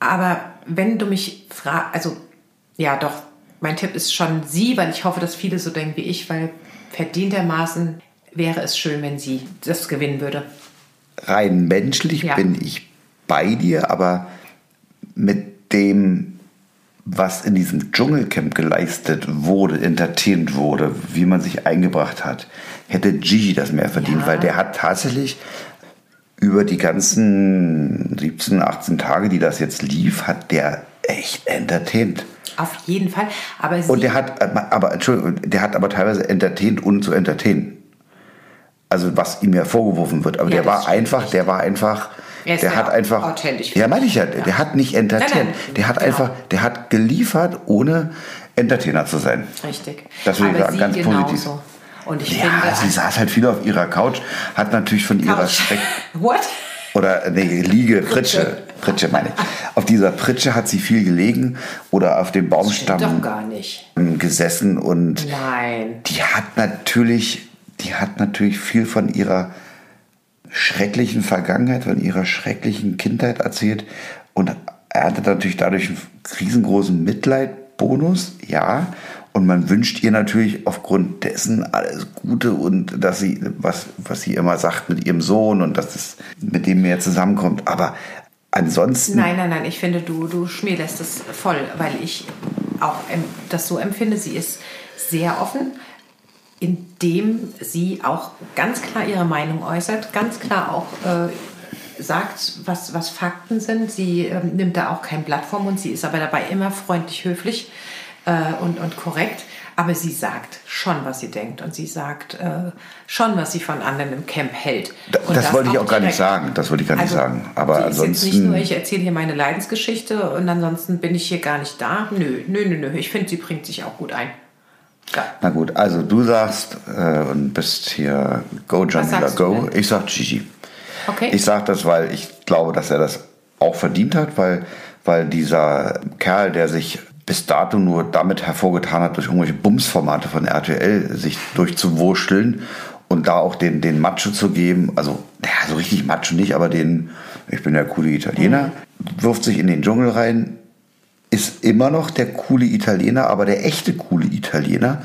Speaker 2: Aber wenn du mich fragst, also ja doch, mein Tipp ist schon sie, weil ich hoffe, dass viele so denken wie ich, weil verdientermaßen wäre es schön, wenn sie das gewinnen würde.
Speaker 1: Rein menschlich ja. bin ich bei dir, aber mit dem, was in diesem Dschungelcamp geleistet wurde, entertained wurde, wie man sich eingebracht hat, hätte Gigi das mehr verdient, ja. weil der hat tatsächlich über die ganzen 17, 18 Tage, die das jetzt lief, hat der echt entertained.
Speaker 2: Auf jeden Fall. Aber
Speaker 1: und der hat, aber Entschuldigung, der hat aber teilweise entertained, ohne zu entertainen. Also was ihm ja vorgeworfen wird. Aber ja, der war einfach, der war einfach
Speaker 2: er
Speaker 1: der hat einfach.
Speaker 2: Authentisch.
Speaker 1: Ja, meine ich ja. Der hat nicht entertained. Der hat genau. einfach, der hat geliefert, ohne Entertainer zu sein.
Speaker 2: Richtig.
Speaker 1: Das würde ich sagen, ganz genauso. positiv.
Speaker 2: Und ich
Speaker 1: ja,
Speaker 2: finde,
Speaker 1: sie saß halt viel auf ihrer Couch, hat natürlich von Couch. ihrer Schreck.
Speaker 2: What?
Speaker 1: Oder nee, Liege, Pritsche. Pritsche meine ich. Auf dieser Pritsche hat sie viel gelegen oder auf dem Baumstamm
Speaker 2: Doch gar nicht.
Speaker 1: gesessen und
Speaker 2: Nein.
Speaker 1: die hat natürlich, die hat natürlich viel von ihrer schrecklichen Vergangenheit, von ihrer schrecklichen Kindheit erzählt und erntet natürlich dadurch einen riesengroßen Mitleidbonus, ja. Und man wünscht ihr natürlich aufgrund dessen alles Gute und dass sie, was, was sie immer sagt mit ihrem Sohn und dass es mit dem mehr zusammenkommt. Aber ansonsten.
Speaker 2: Nein, nein, nein, ich finde, du, du schmierlässt es voll, weil ich auch das so empfinde. Sie ist sehr offen, indem sie auch ganz klar ihre Meinung äußert, ganz klar auch äh, sagt, was, was Fakten sind. Sie ähm, nimmt da auch kein Blatt vom Mund, sie ist aber dabei immer freundlich, höflich äh, und, und korrekt. Aber sie sagt schon, was sie denkt und sie sagt äh, schon, was sie von anderen im Camp hält.
Speaker 1: Da-
Speaker 2: Und
Speaker 1: das wollte ich auch gar nicht sagen. Das wollte ich gar nicht sagen. Aber
Speaker 2: jetzt nicht
Speaker 1: ansonsten-
Speaker 2: nur, ich erzähle hier meine Leidensgeschichte und ansonsten bin ich hier gar nicht da. Nö, nö, nö, nö. Ich finde, sie bringt sich auch gut ein. Ja.
Speaker 1: Na gut, also du sagst äh, und bist hier Go Jamila Go. Ich sag Gigi.
Speaker 2: Okay.
Speaker 1: Ich sag das, weil ich glaube, dass er das auch verdient hat, weil, weil dieser Kerl, der sich bis dato nur damit hervorgetan hat, durch irgendwelche Bumsformate von RTL sich durchzuwurschteln und da auch den, den Macho zu geben, also ja, so richtig Macho nicht, aber den, ich bin der coole Italiener, wirft sich in den Dschungel rein, ist immer noch der coole Italiener, aber der echte coole Italiener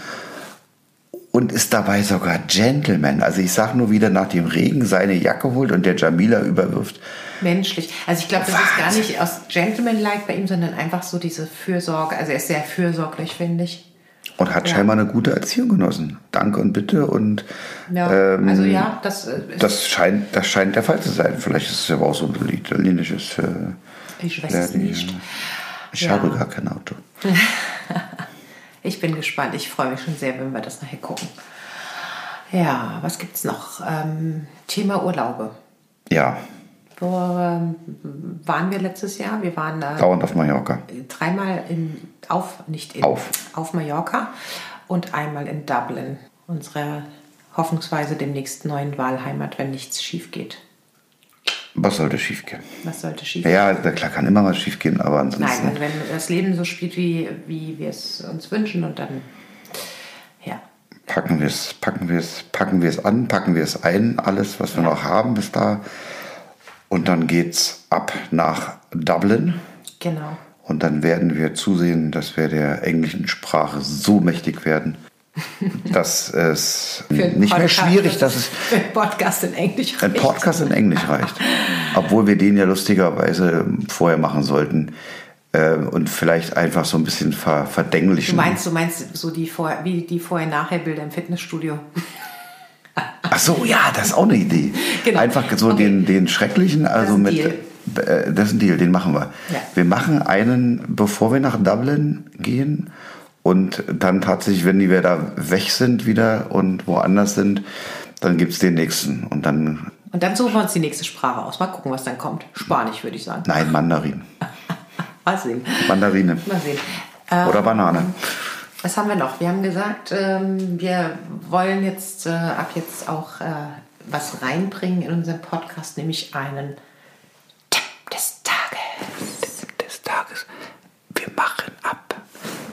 Speaker 1: und ist dabei sogar Gentleman. Also ich sag nur wieder nach dem Regen seine Jacke holt und der Jamila überwirft.
Speaker 2: Menschlich. Also ich glaube, das ist gar
Speaker 1: Wahnsinn.
Speaker 2: nicht aus Gentleman-like bei ihm, sondern einfach so diese Fürsorge. Also er ist sehr fürsorglich, finde ich.
Speaker 1: Und hat
Speaker 2: Ja.
Speaker 1: scheinbar eine gute Erziehung genossen. Danke und bitte. Und
Speaker 2: Ja,
Speaker 1: ähm,
Speaker 2: also ja, das äh,
Speaker 1: das, scheint, das scheint der Fall zu sein. Vielleicht ist es aber auch so ein italienisches. Äh,
Speaker 2: ich weiß es
Speaker 1: ja,
Speaker 2: nicht.
Speaker 1: Ich
Speaker 2: Ja.
Speaker 1: habe gar kein Auto.
Speaker 2: Ich bin gespannt. Ich freue mich schon sehr, wenn wir das nachher gucken. Ja, was gibt's noch? Ähm, Thema Urlaube.
Speaker 1: Ja,
Speaker 2: Wo ähm, waren wir letztes Jahr? Wir waren äh,
Speaker 1: dauernd auf Mallorca.
Speaker 2: dreimal in, auf, nicht in,
Speaker 1: Auf.
Speaker 2: auf Mallorca und einmal in Dublin. Unsere hoffnungsweise demnächst neuen Wahlheimat, wenn nichts schief geht.
Speaker 1: Was sollte schiefgehen?
Speaker 2: Was sollte schief
Speaker 1: Ja, ja, klar kann immer was schiefgehen, aber
Speaker 2: Nein,
Speaker 1: ansonsten.
Speaker 2: also wenn das Leben so spielt, wie, wie wir es uns wünschen und dann, ja.
Speaker 1: packen wir es, packen wir es, packen wir es an, packen wir es ein, alles, was wir noch haben bis da. Und dann geht's ab nach Dublin.
Speaker 2: Genau.
Speaker 1: Und dann werden wir zusehen, dass wir der englischen Sprache so mächtig werden, dass es nicht mehr
Speaker 2: Podcast-
Speaker 1: schwierig, dass es
Speaker 2: für einen Podcast in Englisch
Speaker 1: ein
Speaker 2: reicht.
Speaker 1: Podcast in Englisch reicht. Obwohl wir den ja lustigerweise vorher machen sollten äh, und vielleicht einfach so ein bisschen ver
Speaker 2: Du
Speaker 1: verdenglichen.
Speaker 2: meinst, du meinst so die vor, wie die Vorher-Nachher-Bilder im Fitnessstudio.
Speaker 1: Ach so, ja, das ist auch eine Idee.
Speaker 2: Genau.
Speaker 1: Einfach so
Speaker 2: Okay.
Speaker 1: den, den schrecklichen, also
Speaker 2: ein
Speaker 1: mit.
Speaker 2: Deal.
Speaker 1: Äh, das ist ein Deal, den machen wir.
Speaker 2: Ja.
Speaker 1: Wir machen einen, bevor wir nach Dublin gehen und dann tatsächlich, wenn die wir da weg sind wieder und woanders sind, dann gibt es den nächsten. Und dann,
Speaker 2: Und dann suchen wir uns die nächste Sprache aus. Mal gucken, was dann kommt. Spanisch, würde ich sagen.
Speaker 1: nein, Mandarin.
Speaker 2: Mal sehen.
Speaker 1: Mandarine.
Speaker 2: Mal sehen.
Speaker 1: Oder Banane.
Speaker 2: Was haben wir noch? Wir haben gesagt, ähm, wir wollen jetzt äh, ab jetzt auch äh, was reinbringen in unseren Podcast, nämlich einen Tipp des Tages.
Speaker 1: Des Tages. Wir machen ab.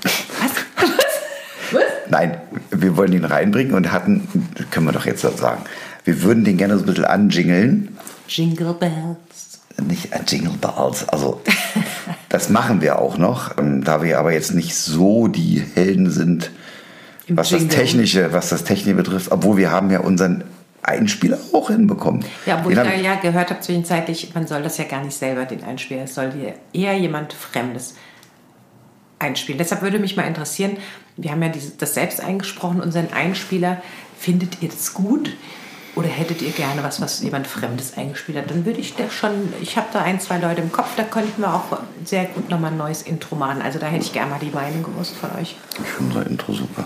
Speaker 2: Was? Was?
Speaker 1: Nein, wir wollen ihn reinbringen und hatten, können wir doch jetzt sagen, wir würden den gerne so ein bisschen anjingeln.
Speaker 2: Jingle Bells.
Speaker 1: Nicht ein Jingle Bells, also das machen wir auch noch, ähm, da wir aber jetzt nicht so die Helden sind,
Speaker 2: Im
Speaker 1: was das. Technische, was das Technische betrifft, obwohl wir haben ja unseren Einspieler auch hinbekommen.
Speaker 2: Ja, wo
Speaker 1: Den
Speaker 2: ich ja, gehört habe zwischenzeitlich, man soll das ja gar nicht selber den einspielen. Es soll eher jemand Fremdes einspielen. Deshalb würde mich mal interessieren, wir haben ja diese, das selbst eingesprochen, unseren Einspieler. Findet ihr das gut? Oder hättet ihr gerne was, was jemand Fremdes eingespielt hat? Dann würde ich da schon, ich habe da ein, zwei Leute im Kopf, da könnten wir auch sehr gut nochmal ein neues Intro machen. Also da hätte ich gerne mal die Meinung gewusst von euch.
Speaker 1: Ich finde unser Intro super.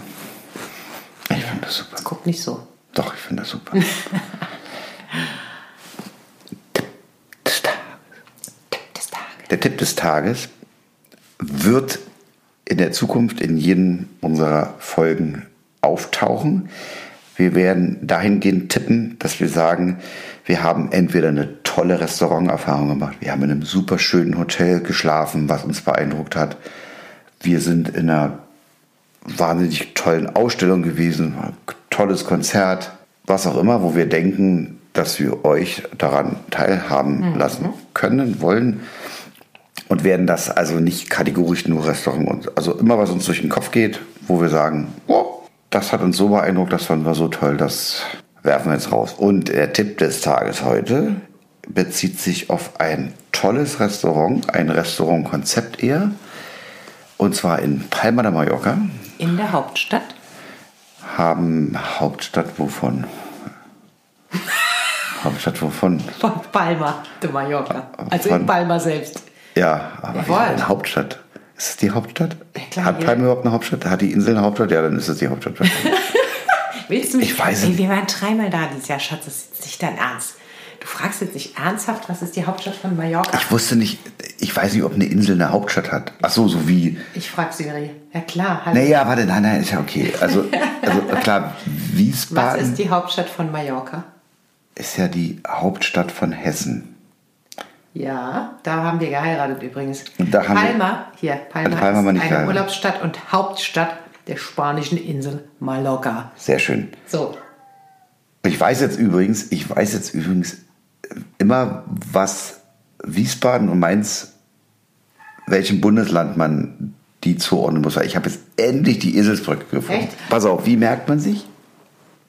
Speaker 1: Ich finde das super.
Speaker 2: Guckt nicht so.
Speaker 1: Doch, ich finde das super. Tipp des Tages.
Speaker 2: Tipp des Tages.
Speaker 1: Der Tipp des Tages wird in der Zukunft in jedem unserer Folgen auftauchen. Wir werden dahingehend tippen, dass wir sagen, wir haben entweder eine tolle Restauranterfahrung gemacht. Wir haben in einem super schönen Hotel geschlafen, was uns beeindruckt hat. Wir sind in einer wahnsinnig tollen Ausstellung gewesen, tolles Konzert, was auch immer, wo wir denken, dass wir euch daran teilhaben mhm. lassen können, wollen und werden das also nicht kategorisch nur Restaurant, also immer was uns durch den Kopf geht, wo wir sagen, oh, das hat uns so beeindruckt, das fanden wir so toll, das werfen wir jetzt raus. Und der Tipp des Tages heute bezieht sich auf ein tolles Restaurant, ein Restaurantkonzept eher, und zwar in Palma de Mallorca.
Speaker 2: In der Hauptstadt?
Speaker 1: Haben Hauptstadt wovon? Hauptstadt wovon?
Speaker 2: Von Palma de Mallorca. Also Von, in Palma selbst.
Speaker 1: Ja, aber ja, eine Hauptstadt. Ist es die Hauptstadt? Ja, klar, Hat Palma überhaupt eine Hauptstadt? Hat die Insel eine Hauptstadt? Ja, dann ist es die Hauptstadt.
Speaker 2: Willst du mich? Ich weiß nicht. Wir waren dreimal da dieses Jahr, Schatz. Das ist nicht dein Ernst. Du fragst jetzt nicht ernsthaft, was ist die Hauptstadt von Mallorca?
Speaker 1: Ich wusste nicht, ich weiß nicht, ob eine Insel eine Hauptstadt hat. Ach so, so wie.
Speaker 2: Ich frage Siri. Ja klar. Hallo.
Speaker 1: Naja, warte, nein, nein, ist ja okay. Also, also klar, Wiesbaden.
Speaker 2: Was ist die Hauptstadt von Mallorca?
Speaker 1: Ist ja die Hauptstadt von Hessen.
Speaker 2: Ja, da haben wir geheiratet übrigens.
Speaker 1: Da haben
Speaker 2: Palma, hier, Palma, Palma ist eine Urlaubsstadt und Hauptstadt der spanischen Insel Mallorca.
Speaker 1: Sehr schön.
Speaker 2: So.
Speaker 1: Ich weiß jetzt übrigens, ich weiß jetzt übrigens immer, was Wiesbaden und Mainz, welchem Bundesland man die zuordnen muss. Ich habe jetzt endlich die Eselsbrücke gefunden. Echt? Pass auf, wie merkt man sich?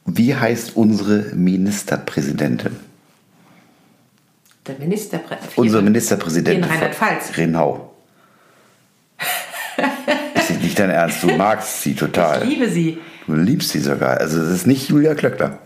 Speaker 1: Wie heißt unsere Ministerpräsidentin?
Speaker 2: Der Ministerpräsident.
Speaker 1: Unsere Ministerpräsidentin.
Speaker 2: In Rheinland-Pfalz.
Speaker 1: Renau. ist nicht dein Ernst, du magst sie total.
Speaker 2: Ich liebe sie.
Speaker 1: Du liebst sie sogar. Also es ist nicht Julia Klöckner.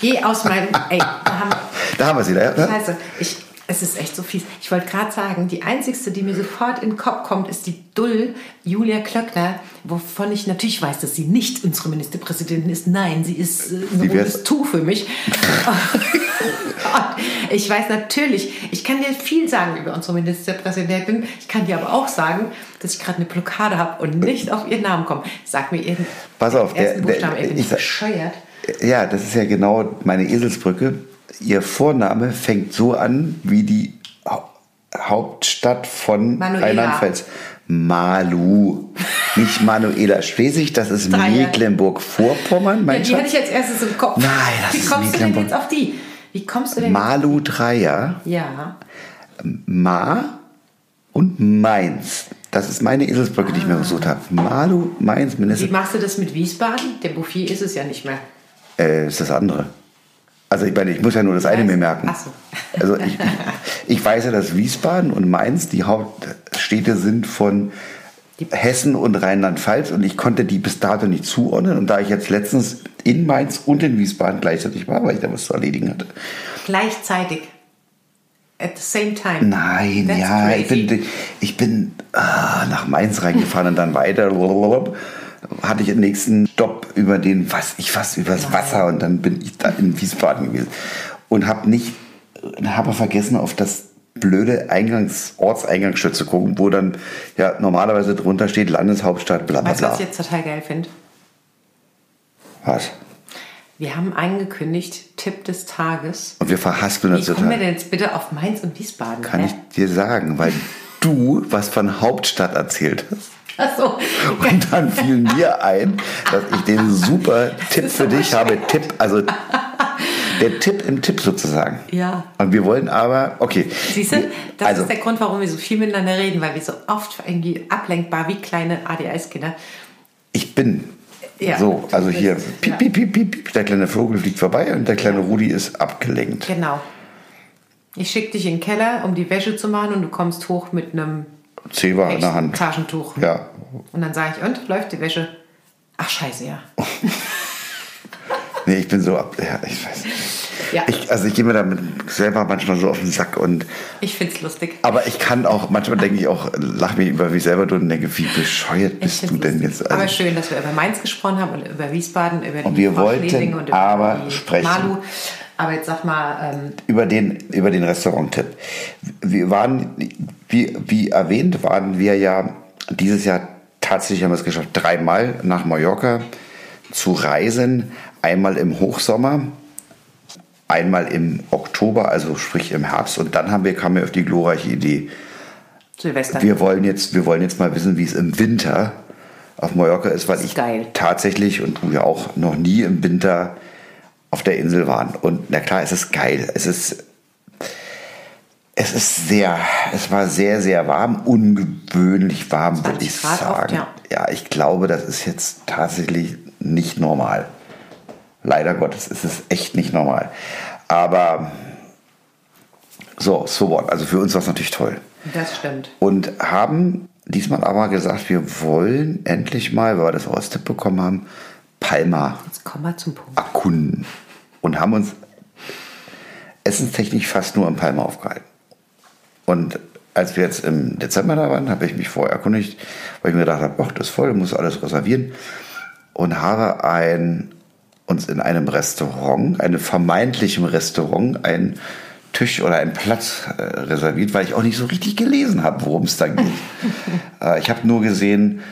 Speaker 2: Geh aus meinem. Ey, da haben,
Speaker 1: da haben wir sie. Ja?
Speaker 2: Scheiße. Ich, es ist echt so fies. Ich wollte gerade sagen, die einzigste, die mir sofort in den Kopf kommt, ist die Dull Julia Klöckner, wovon ich natürlich weiß, dass sie nicht unsere Ministerpräsidentin ist. Nein, sie ist äh, ein rotes Tuch für mich. ich weiß natürlich, ich kann dir viel sagen über unsere Ministerpräsidentin. Ich kann dir aber auch sagen, dass ich gerade eine Blockade habe und nicht auf ihren Namen komme. Sag mir ihren
Speaker 1: Pass auf,
Speaker 2: ersten
Speaker 1: der,
Speaker 2: Buchstaben,
Speaker 1: der,
Speaker 2: ich, bescheuert.
Speaker 1: Ja, das ist ja genau meine Eselsbrücke. Ihr Vorname fängt so an wie die Hauptstadt von Rheinland-Pfalz. Malu, nicht Manuela Schlesig, das ist Mecklenburg-Vorpommern.
Speaker 2: Ja, die hatte ich als erstes im Kopf.
Speaker 1: Nein, das
Speaker 2: Wie
Speaker 1: ist
Speaker 2: kommst du denn jetzt auf die? Wie kommst du denn
Speaker 1: Malu Dreier.
Speaker 2: Ja.
Speaker 1: Ma und Mainz. Das ist meine Eselsbrücke, ah. die ich mir ah. gesucht habe. Malu, Mainz, Minister.
Speaker 2: Wie machst du das mit Wiesbaden? Der Bouffier ist es ja nicht mehr.
Speaker 1: Äh, ist das andere. Also ich meine, ich muss ja nur das eine mir merken.
Speaker 2: Ach so.
Speaker 1: Also ich, ich weiß ja, dass Wiesbaden und Mainz die Hauptstädte sind von Hessen und Rheinland-Pfalz und ich konnte die bis dato nicht zuordnen. Und da ich jetzt letztens in Mainz und in Wiesbaden gleichzeitig war, weil ich da was zu erledigen hatte.
Speaker 2: Gleichzeitig? At the same time?
Speaker 1: Nein, That's ja, crazy. ich bin, ich bin ah, nach Mainz reingefahren und dann weiter hatte ich den nächsten Stopp über den, was ich fast übers Wasser und dann bin ich da in Wiesbaden gewesen und habe nicht, habe vergessen auf das blöde Eingangs, Ortseingangsschild zu gucken, wo dann ja normalerweise drunter steht Landeshauptstadt, bla bla
Speaker 2: bla. Weißt du, was ich jetzt total geil finde?
Speaker 1: Was?
Speaker 2: Wir haben angekündigt, Tipp des Tages.
Speaker 1: Und wir verhaspeln
Speaker 2: uns total. Wie kommen wir denn jetzt bitte auf Mainz und Wiesbaden?
Speaker 1: Kann hä? ich dir sagen, weil du was von Hauptstadt erzählt hast.
Speaker 2: So.
Speaker 1: Und dann fiel mir ein, dass ich den super Tipp für dich habe. Tipp, also der Tipp im Tipp sozusagen.
Speaker 2: Ja.
Speaker 1: Und wir wollen aber, okay.
Speaker 2: Siehst du, das also, ist der Grund, warum wir so viel miteinander reden, weil wir so oft irgendwie ablenkbar wie kleine ADHS-Kinder.
Speaker 1: Ich bin ja, so, also hier, piep, piep, piep, piep, piep, der kleine Vogel fliegt vorbei und der kleine Rudi ist abgelenkt.
Speaker 2: Genau. Ich schicke dich in den Keller, um die Wäsche zu machen und du kommst hoch mit einem
Speaker 1: Zewa in der Hand.
Speaker 2: Taschentuch.
Speaker 1: Ja.
Speaker 2: Und dann sage ich, und läuft die Wäsche? Ach scheiße, ja.
Speaker 1: nee, ich bin so ab. Ja, ich weiß. Ja. Ich, also ich gehe mir damit selber manchmal so auf den Sack und.
Speaker 2: Ich finde es lustig.
Speaker 1: Aber ich kann auch, manchmal denke ich auch, lach mich über mich selber und denke, wie bescheuert bist du denn jetzt?
Speaker 2: Also aber schön, dass wir über Mainz gesprochen haben und über Wiesbaden, über
Speaker 1: und die wir wollten und über aber die sprechen. Malu.
Speaker 2: Aber jetzt sag mal. Ähm
Speaker 1: über den, über den Restaurant-Tipp. Wir waren, wie, wie erwähnt, waren wir ja dieses Jahr tatsächlich haben wir es geschafft, dreimal nach Mallorca zu reisen. Einmal im Hochsommer einmal im Oktober, also sprich im Herbst. Und dann haben wir, kamen wir auf die glorreiche Idee,
Speaker 2: Silvester.
Speaker 1: wir wollen jetzt, wir wollen jetzt mal wissen, wie es im Winter auf Mallorca ist, weil
Speaker 2: ist
Speaker 1: ich
Speaker 2: geil.
Speaker 1: tatsächlich und du ja auch noch nie im Winter auf der Insel waren. Und na klar, es ist geil. Es ist, es ist sehr, es war sehr, sehr warm, ungewöhnlich warm, würde
Speaker 2: 20
Speaker 1: ich sagen.
Speaker 2: oft, ja.
Speaker 1: ja, ich glaube, das ist jetzt tatsächlich nicht normal. Leider Gottes ist es echt nicht normal. Aber so, so what. Also für uns war es natürlich toll
Speaker 2: das stimmt.
Speaker 1: und haben diesmal aber gesagt, wir wollen endlich mal, weil wir das auch als Tipp bekommen haben, Palma
Speaker 2: Jetzt kommen wir zum Punkt.
Speaker 1: erkunden und haben uns essenstechnisch fast nur in Palma aufgehalten. Und als wir jetzt im Dezember da waren, habe ich mich vorher erkundigt, weil ich mir gedacht habe, ach, das ist voll, muss alles reservieren. Und habe ein, uns in einem Restaurant, einem vermeintlichen Restaurant, einen Tisch oder einen Platz äh, reserviert, weil ich auch nicht so richtig gelesen habe, worum es da geht. äh, ich habe nur gesehen,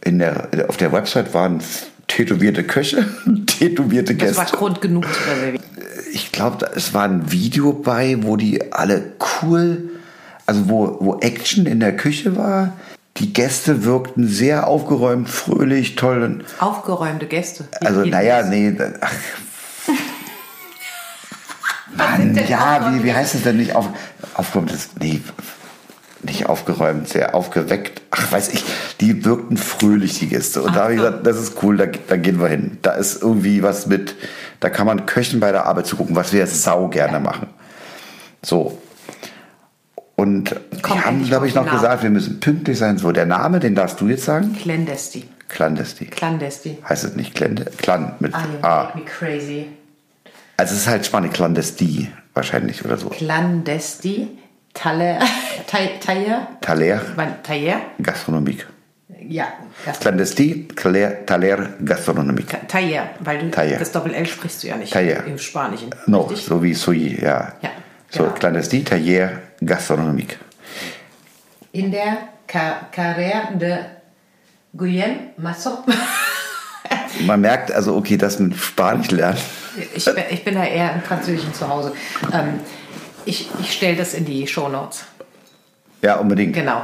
Speaker 1: in der, auf der Website waren tätowierte Köche, tätowierte
Speaker 2: Das
Speaker 1: Gäste
Speaker 2: war Grund genug zu reservieren.
Speaker 1: ich glaube, es war ein Video bei, wo die alle cool, also wo, wo Action in der Küche war. Die Gäste wirkten sehr aufgeräumt, fröhlich, toll.
Speaker 2: Aufgeräumte Gäste.
Speaker 1: Also,
Speaker 2: Jeden-
Speaker 1: naja, nee, ach,
Speaker 2: denn
Speaker 1: ja, wie, wie heißt es denn nicht auf, aufgeräumt? ist- Nee, nicht aufgeräumt, sehr aufgeweckt. Ach, weiß ich, die wirkten fröhlich, die Gäste. Und da habe ich
Speaker 2: Ach
Speaker 1: gesagt, das ist cool, da, da gehen wir hin. Da ist irgendwie was mit, da kann man Köchen bei der Arbeit zugucken, was wir sau gerne machen. So. Und
Speaker 2: Komm
Speaker 1: die haben, glaube ich, noch
Speaker 2: Namen.
Speaker 1: gesagt, wir müssen pünktlich sein. So, der Name, den darfst du jetzt sagen?
Speaker 2: Clandesti.
Speaker 1: Clandesti.
Speaker 2: Clandesti.
Speaker 1: Heißt es nicht Clan, Clan mit
Speaker 2: Ah,
Speaker 1: A.
Speaker 2: make me crazy.
Speaker 1: Also es ist halt Spanisch, Clandesti wahrscheinlich oder so.
Speaker 2: Clandesti. Taller. Tailler.
Speaker 1: Taler
Speaker 2: Tailler.
Speaker 1: Gastronomik.
Speaker 2: Ja.
Speaker 1: Clandesti, Taler, Taler Gastronomik.
Speaker 2: Tailler, weil du
Speaker 1: Taller.
Speaker 2: das Doppel-L sprichst du ja nicht
Speaker 1: Taller.
Speaker 2: im Spanischen.
Speaker 1: No,
Speaker 2: richtig?
Speaker 1: so wie Soy, ja.
Speaker 2: Ja,
Speaker 1: So,
Speaker 2: genau.
Speaker 1: Clandesti, Taller Gastronomik.
Speaker 2: In der Ca- Carrera de Guillem Masso.
Speaker 1: Man merkt also, okay, das mit Spanisch lernen.
Speaker 2: Ich, bin- ich bin da eher im Französischen zu Hause. Ähm, ich ich stelle das in die Shownotes.
Speaker 1: Ja, unbedingt.
Speaker 2: Genau.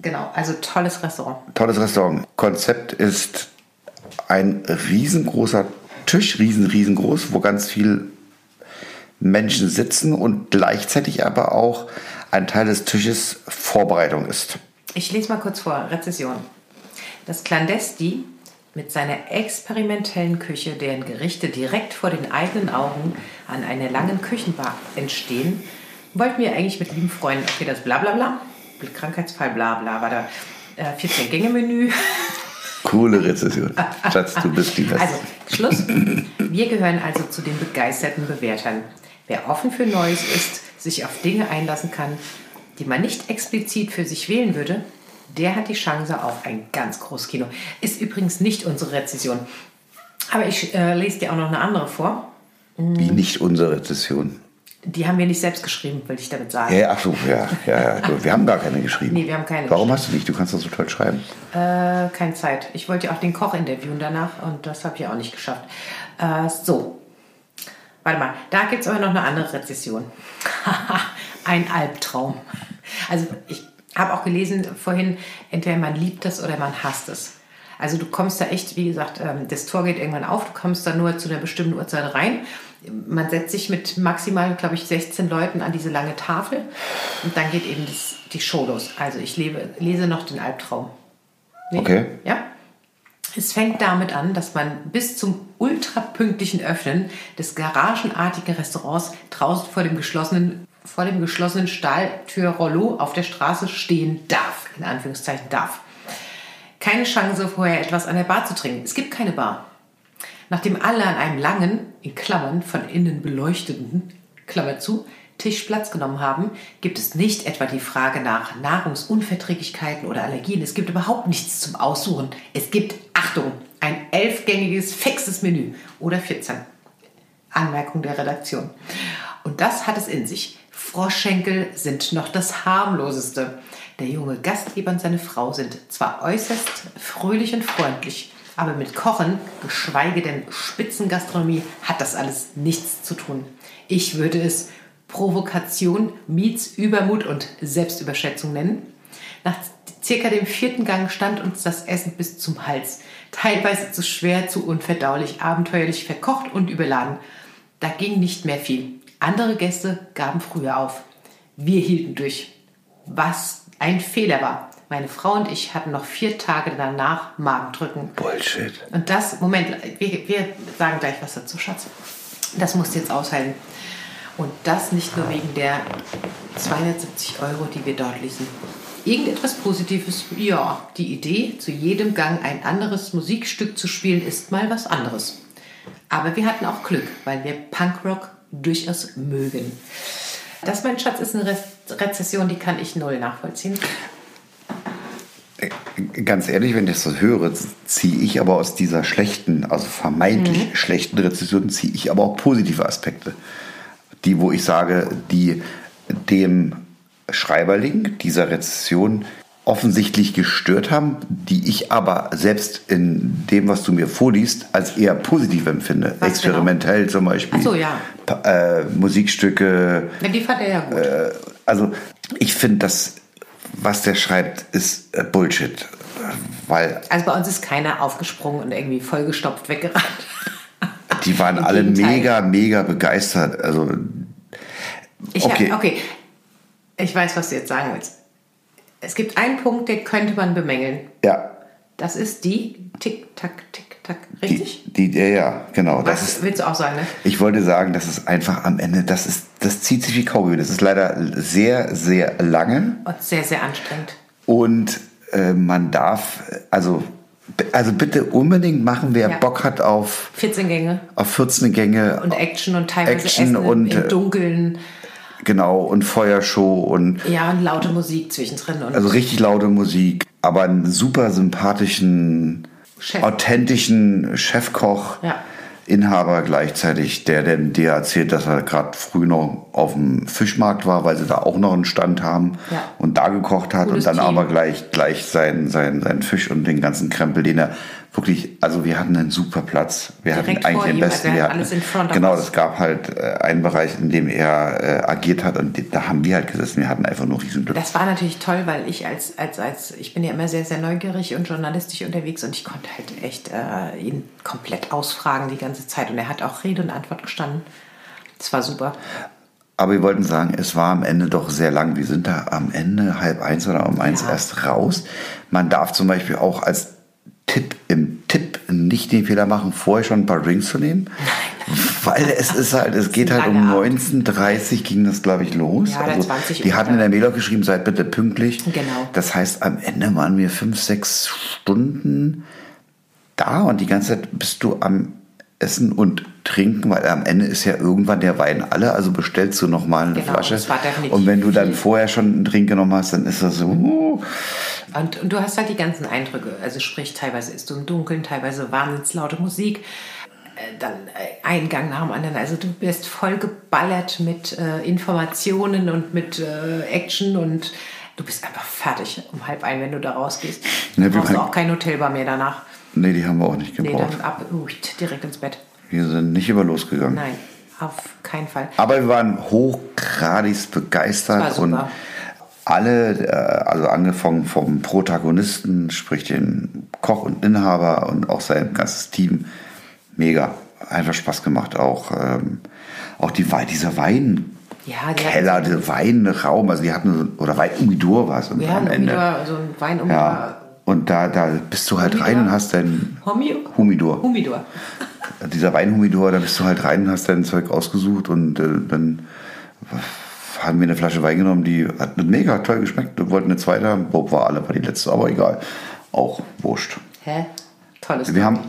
Speaker 2: Genau. Also tolles Restaurant.
Speaker 1: Tolles Restaurant. Konzept ist ein riesengroßer Tisch, riesen, riesengroß, wo ganz viel Menschen sitzen und gleichzeitig aber auch ein Teil des Tisches Vorbereitung ist.
Speaker 2: Ich lese mal kurz vor. Rezession. Das Clandesti mit seiner experimentellen Küche, deren Gerichte direkt vor den eigenen Augen an einer langen Küchenbar entstehen, wollten wir eigentlich mit lieben Freunden, okay, das bla bla bla, Krankheitsfall bla bla, war da äh, 14-Gänge-Menü.
Speaker 1: Coole Rezession. Schatz, du bist die Beste.
Speaker 2: Also, Schluss. Wir gehören also zu den begeisterten Bewertern. Wer offen für Neues ist, sich auf Dinge einlassen kann, die man nicht explizit für sich wählen würde, der hat die Chance auf ein ganz großes Kino. Ist übrigens nicht unsere Rezession. Aber ich äh, lese dir auch noch eine andere vor.
Speaker 1: Wie nicht unsere Rezession.
Speaker 2: Die haben wir nicht selbst geschrieben, will ich damit sagen.
Speaker 1: Ja, ach so, ja, ja, ja. Wir haben gar keine geschrieben.
Speaker 2: Nee, wir haben keine
Speaker 1: Warum hast du nicht? Du kannst doch so toll schreiben.
Speaker 2: Äh, keine Zeit. Ich wollte ja auch den Koch interviewen danach und das habe ich auch nicht geschafft. Äh, so. Warte mal, da gibt es aber noch eine andere Rezession. Ein Albtraum. Also ich habe auch gelesen vorhin, entweder man liebt es oder man hasst es. Also du kommst da echt, wie gesagt, ähm, das Tor geht irgendwann auf, du kommst da nur zu einer bestimmten Uhrzeit rein. Man setzt sich mit maximal, glaube ich, 16 Leuten an diese lange Tafel und dann geht eben das, die Show los. Also ich lebe, lese noch den Albtraum. Nee?
Speaker 1: Okay.
Speaker 2: Ja. Es fängt damit an, dass man bis zum ultrapünktlichen Öffnen des garagenartigen Restaurants draußen vor dem geschlossenen, vor dem geschlossenen Stahltür-Rollo auf der Straße stehen darf. In Anführungszeichen darf. Keine Chance, vorher etwas an der Bar zu trinken. Es gibt keine Bar. Nachdem alle an einem langen, in Klammern von innen beleuchteten, Klammer zu, Tisch Platz genommen haben, gibt es nicht etwa die Frage nach Nahrungsunverträglichkeiten oder Allergien. Es gibt überhaupt nichts zum Aussuchen. Es gibt, Achtung, ein elfgängiges, fixes Menü oder 14. Anmerkung der Redaktion. Und das hat es in sich. Froschschenkel sind noch das harmloseste. Der junge Gastgeber und seine Frau sind zwar äußerst fröhlich und freundlich, aber mit Kochen, geschweige denn Spitzengastronomie, hat das alles nichts zu tun. Ich würde es Provokation meets Übermut und Selbstüberschätzung nennen. Nach circa dem vierten Gang stand uns das Essen bis zum Hals. Teilweise zu schwer, zu unverdaulich, abenteuerlich verkocht und überladen. Da ging nicht mehr viel. Andere Gäste gaben früher auf. Wir hielten durch. Was ein Fehler war. Meine Frau und ich hatten noch vier Tage danach Magendrücken.
Speaker 1: Bullshit.
Speaker 2: Und das, Moment, wir, wir sagen gleich was dazu, Schatz. Das musst du jetzt aushalten. Und das nicht nur wegen der 270 Euro, die wir dort ließen. Irgendetwas Positives, ja, die Idee, zu jedem Gang ein anderes Musikstück zu spielen, ist mal was anderes. Aber wir hatten auch Glück, weil wir Punkrock durchaus mögen. Das, mein Schatz, ist eine Re Rezession, die kann ich null nachvollziehen.
Speaker 1: Ganz ehrlich, wenn ich das so höre, ziehe ich aber aus dieser schlechten, also vermeintlich mhm. schlechten Rezession, ziehe ich aber auch positive Aspekte. Die, wo ich sage, die dem Schreiberling dieser Rezession offensichtlich gestört haben, die ich aber selbst in dem, was du mir vorliest, als eher positiv empfinde. Was genau? Experimentell genau? zum Beispiel.
Speaker 2: Ach so, ja.
Speaker 1: Äh, Musikstücke.
Speaker 2: Ja, die fand er ja gut.
Speaker 1: Äh, also ich finde, das, was der schreibt, ist äh, Bullshit. Weil
Speaker 2: also bei uns ist keiner aufgesprungen und irgendwie vollgestopft weggerannt.
Speaker 1: Die waren alle mega, mega begeistert. Also
Speaker 2: ich okay. Hab, okay, ich weiß, was du jetzt sagen willst. Es gibt einen Punkt, den könnte man bemängeln.
Speaker 1: Ja.
Speaker 2: Das ist die Tick-Tack, Tick-Tack, richtig?
Speaker 1: Die, die, ja, ja, genau.
Speaker 2: Was das ist, willst du auch sagen, ne?
Speaker 1: Ich wollte sagen, das ist einfach am Ende, das, ist, das zieht sich wie Kaugummi. Das ist leider sehr, sehr lange.
Speaker 2: Und sehr, sehr anstrengend.
Speaker 1: Und äh, man darf, also also bitte unbedingt machen, wer ja. Bock hat auf
Speaker 2: 14 Gänge.
Speaker 1: Auf 14 Gänge.
Speaker 2: Und Action und teilweise
Speaker 1: Action
Speaker 2: Essen
Speaker 1: und,
Speaker 2: im Dunkeln.
Speaker 1: Genau, und Feuershow und.
Speaker 2: Ja, und laute Musik zwischendrin. Und
Speaker 1: also richtig laute Musik, aber einen super sympathischen, Chef. authentischen Chefkoch.
Speaker 2: Ja.
Speaker 1: Inhaber gleichzeitig, der denn dir erzählt, dass er gerade früh noch auf dem Fischmarkt war, weil sie da auch noch einen Stand haben
Speaker 2: ja.
Speaker 1: und da gekocht hat Gutes und dann Team. aber gleich gleich sein, sein, sein Fisch und den ganzen Krempel, den er wirklich, also wir hatten einen super Platz. Wir Direkt hatten eigentlich den besten. Wir
Speaker 2: alles in front
Speaker 1: genau, es gab halt äh, einen Bereich, in dem er äh, agiert hat und da haben wir halt gesessen. Wir hatten einfach nur riesen Glück.
Speaker 2: Das war natürlich toll, weil ich als, als, als, ich bin ja immer sehr, sehr neugierig und journalistisch unterwegs und ich konnte halt echt äh, ihn komplett ausfragen die ganze Zeit und er hat auch Rede und Antwort gestanden. Das war super.
Speaker 1: Aber wir wollten sagen, es war am Ende doch sehr lang. Wir sind da am Ende halb eins oder um eins ja. erst raus. Man darf zum Beispiel auch als Tipp im Tipp nicht den Fehler machen, vorher schon ein paar Drinks zu nehmen. Weil es ist halt, es geht halt um 19.30 ging das, glaube ich, los.
Speaker 2: Ja, also, 20
Speaker 1: die hatten in der Mail auch geschrieben, seid bitte pünktlich.
Speaker 2: Genau.
Speaker 1: Das heißt, am Ende waren wir fünf, sechs Stunden da und die ganze Zeit bist du am Essen und Trinken, weil am Ende ist ja irgendwann der Wein alle, also bestellst du nochmal eine
Speaker 2: genau,
Speaker 1: Flasche. Und wenn du dann vorher schon einen Trink genommen hast, dann ist das so. Uh.
Speaker 2: Und, und du hast halt die ganzen Eindrücke. Also sprich, teilweise ist du im Dunkeln, teilweise wahnsinnig laute Musik äh, dann äh, ein Gang nach dem anderen. Also du bist voll geballert mit äh, Informationen und mit äh, Action und du bist einfach fertig um halb ein, wenn du da rausgehst. Ne, du brauchst auch kein Hotelbar mehr danach.
Speaker 1: Nee, die haben wir auch nicht gebraucht. Nee,
Speaker 2: dann ab, uh, direkt ins Bett.
Speaker 1: Wir sind nicht über losgegangen.
Speaker 2: Nein, auf keinen Fall.
Speaker 1: Aber wir waren hochgradig begeistert und alle, äh, also angefangen vom Protagonisten, sprich den Koch und Inhaber und auch sein ganzes Team, mega. Einfach Spaß gemacht. Auch, ähm, auch die, dieser Wein.
Speaker 2: Ja,
Speaker 1: Keller, der Weinraum, also die hatten, oder Weinumidor war es
Speaker 2: am Ende. Umidor, so ein Weinumidor.
Speaker 1: Ja. Und da, da bist du halt Humidor? rein und hast dein
Speaker 2: Humidor.
Speaker 1: Humidor. Dieser Weinhumidor, da bist du halt rein und hast dein Zeug ausgesucht und äh, dann haben wir eine Flasche Wein genommen, die hat mega toll geschmeckt. Wir wollten eine zweite haben. Bob war alle, war die letzte, aber egal. Auch wurscht.
Speaker 2: Hä? Tolles
Speaker 1: Wir haben.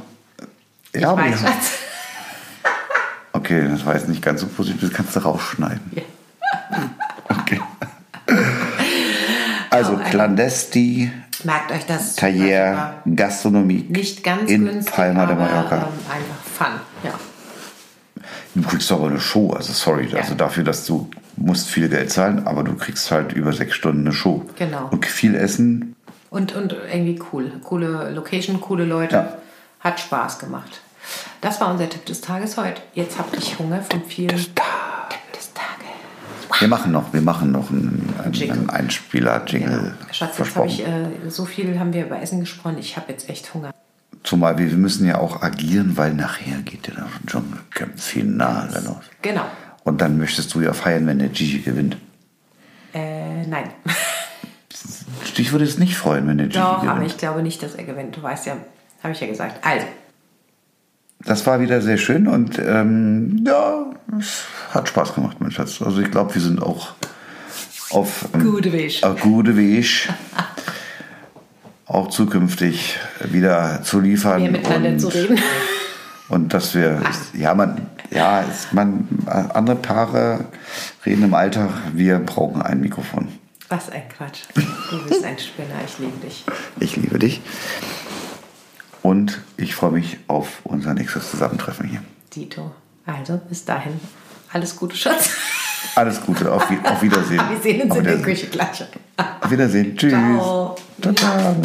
Speaker 2: Ich ja, weiß
Speaker 1: wir, Okay, das war jetzt nicht ganz so positiv, das kannst du rausschneiden. Ja. Okay. Also, oh, Clandesti
Speaker 2: Merkt euch das.
Speaker 1: Taillère, Gastronomie.
Speaker 2: Nicht ganz
Speaker 1: in
Speaker 2: günstig,
Speaker 1: Palma de
Speaker 2: Mallorca. Ähm, einfach Fun, ja.
Speaker 1: Du kriegst aber eine Show, also sorry, ja. also dafür, dass du musst viel Geld zahlen, aber du kriegst halt über sechs Stunden eine Show.
Speaker 2: Genau.
Speaker 1: Und viel Essen.
Speaker 2: Und, und irgendwie cool. Coole Location, coole Leute.
Speaker 1: Ja.
Speaker 2: Hat Spaß gemacht. Das war unser Tipp des Tages heute. Jetzt habe ich Hunger von vielen.
Speaker 1: Des Tages. Wir machen noch, wir machen noch einen, einen,
Speaker 2: Jingle.
Speaker 1: einen Einspieler-Jingle.
Speaker 2: Genau. Schatz, jetzt habe ich, äh, so viel haben wir über Essen gesprochen. Ich habe jetzt echt Hunger.
Speaker 1: Zumal wir, wir müssen ja auch agieren, weil nachher geht ja das Dschungelcamp-Finale los.
Speaker 2: Genau.
Speaker 1: Und dann möchtest du ja feiern, wenn der Gigi gewinnt.
Speaker 2: Äh, nein.
Speaker 1: Dich würde es nicht freuen, wenn der Gigi
Speaker 2: Doch,
Speaker 1: gewinnt.
Speaker 2: aber ich glaube nicht, dass er gewinnt. Du weißt ja, habe ich ja gesagt. Also,
Speaker 1: Das war wieder sehr schön und ähm, ja, es hat Spaß gemacht, mein Schatz. Also ich glaube, wir sind auch auf ähm,
Speaker 2: Gute Weg.
Speaker 1: auf gute Weg. auch zukünftig wieder zu liefern.
Speaker 2: mehr miteinander
Speaker 1: und,
Speaker 2: zu reden.
Speaker 1: Und dass wir, ja, man, ja, es, man, andere Paare reden im Alltag, wir brauchen ein Mikrofon.
Speaker 2: Was ein Quatsch. Du bist ein Spinner. Ich liebe dich.
Speaker 1: Ich liebe dich. Und ich freue mich auf unser nächstes Zusammentreffen hier.
Speaker 2: Dito. Also, bis dahin. Alles Gute, Schatz.
Speaker 1: Alles Gute, auf, auf Wiedersehen.
Speaker 2: Wir sehen uns
Speaker 1: auf
Speaker 2: in der. Küche gleich.
Speaker 1: Auf Wiedersehen. Tschüss.
Speaker 2: Ciao.
Speaker 1: ciao. ciao.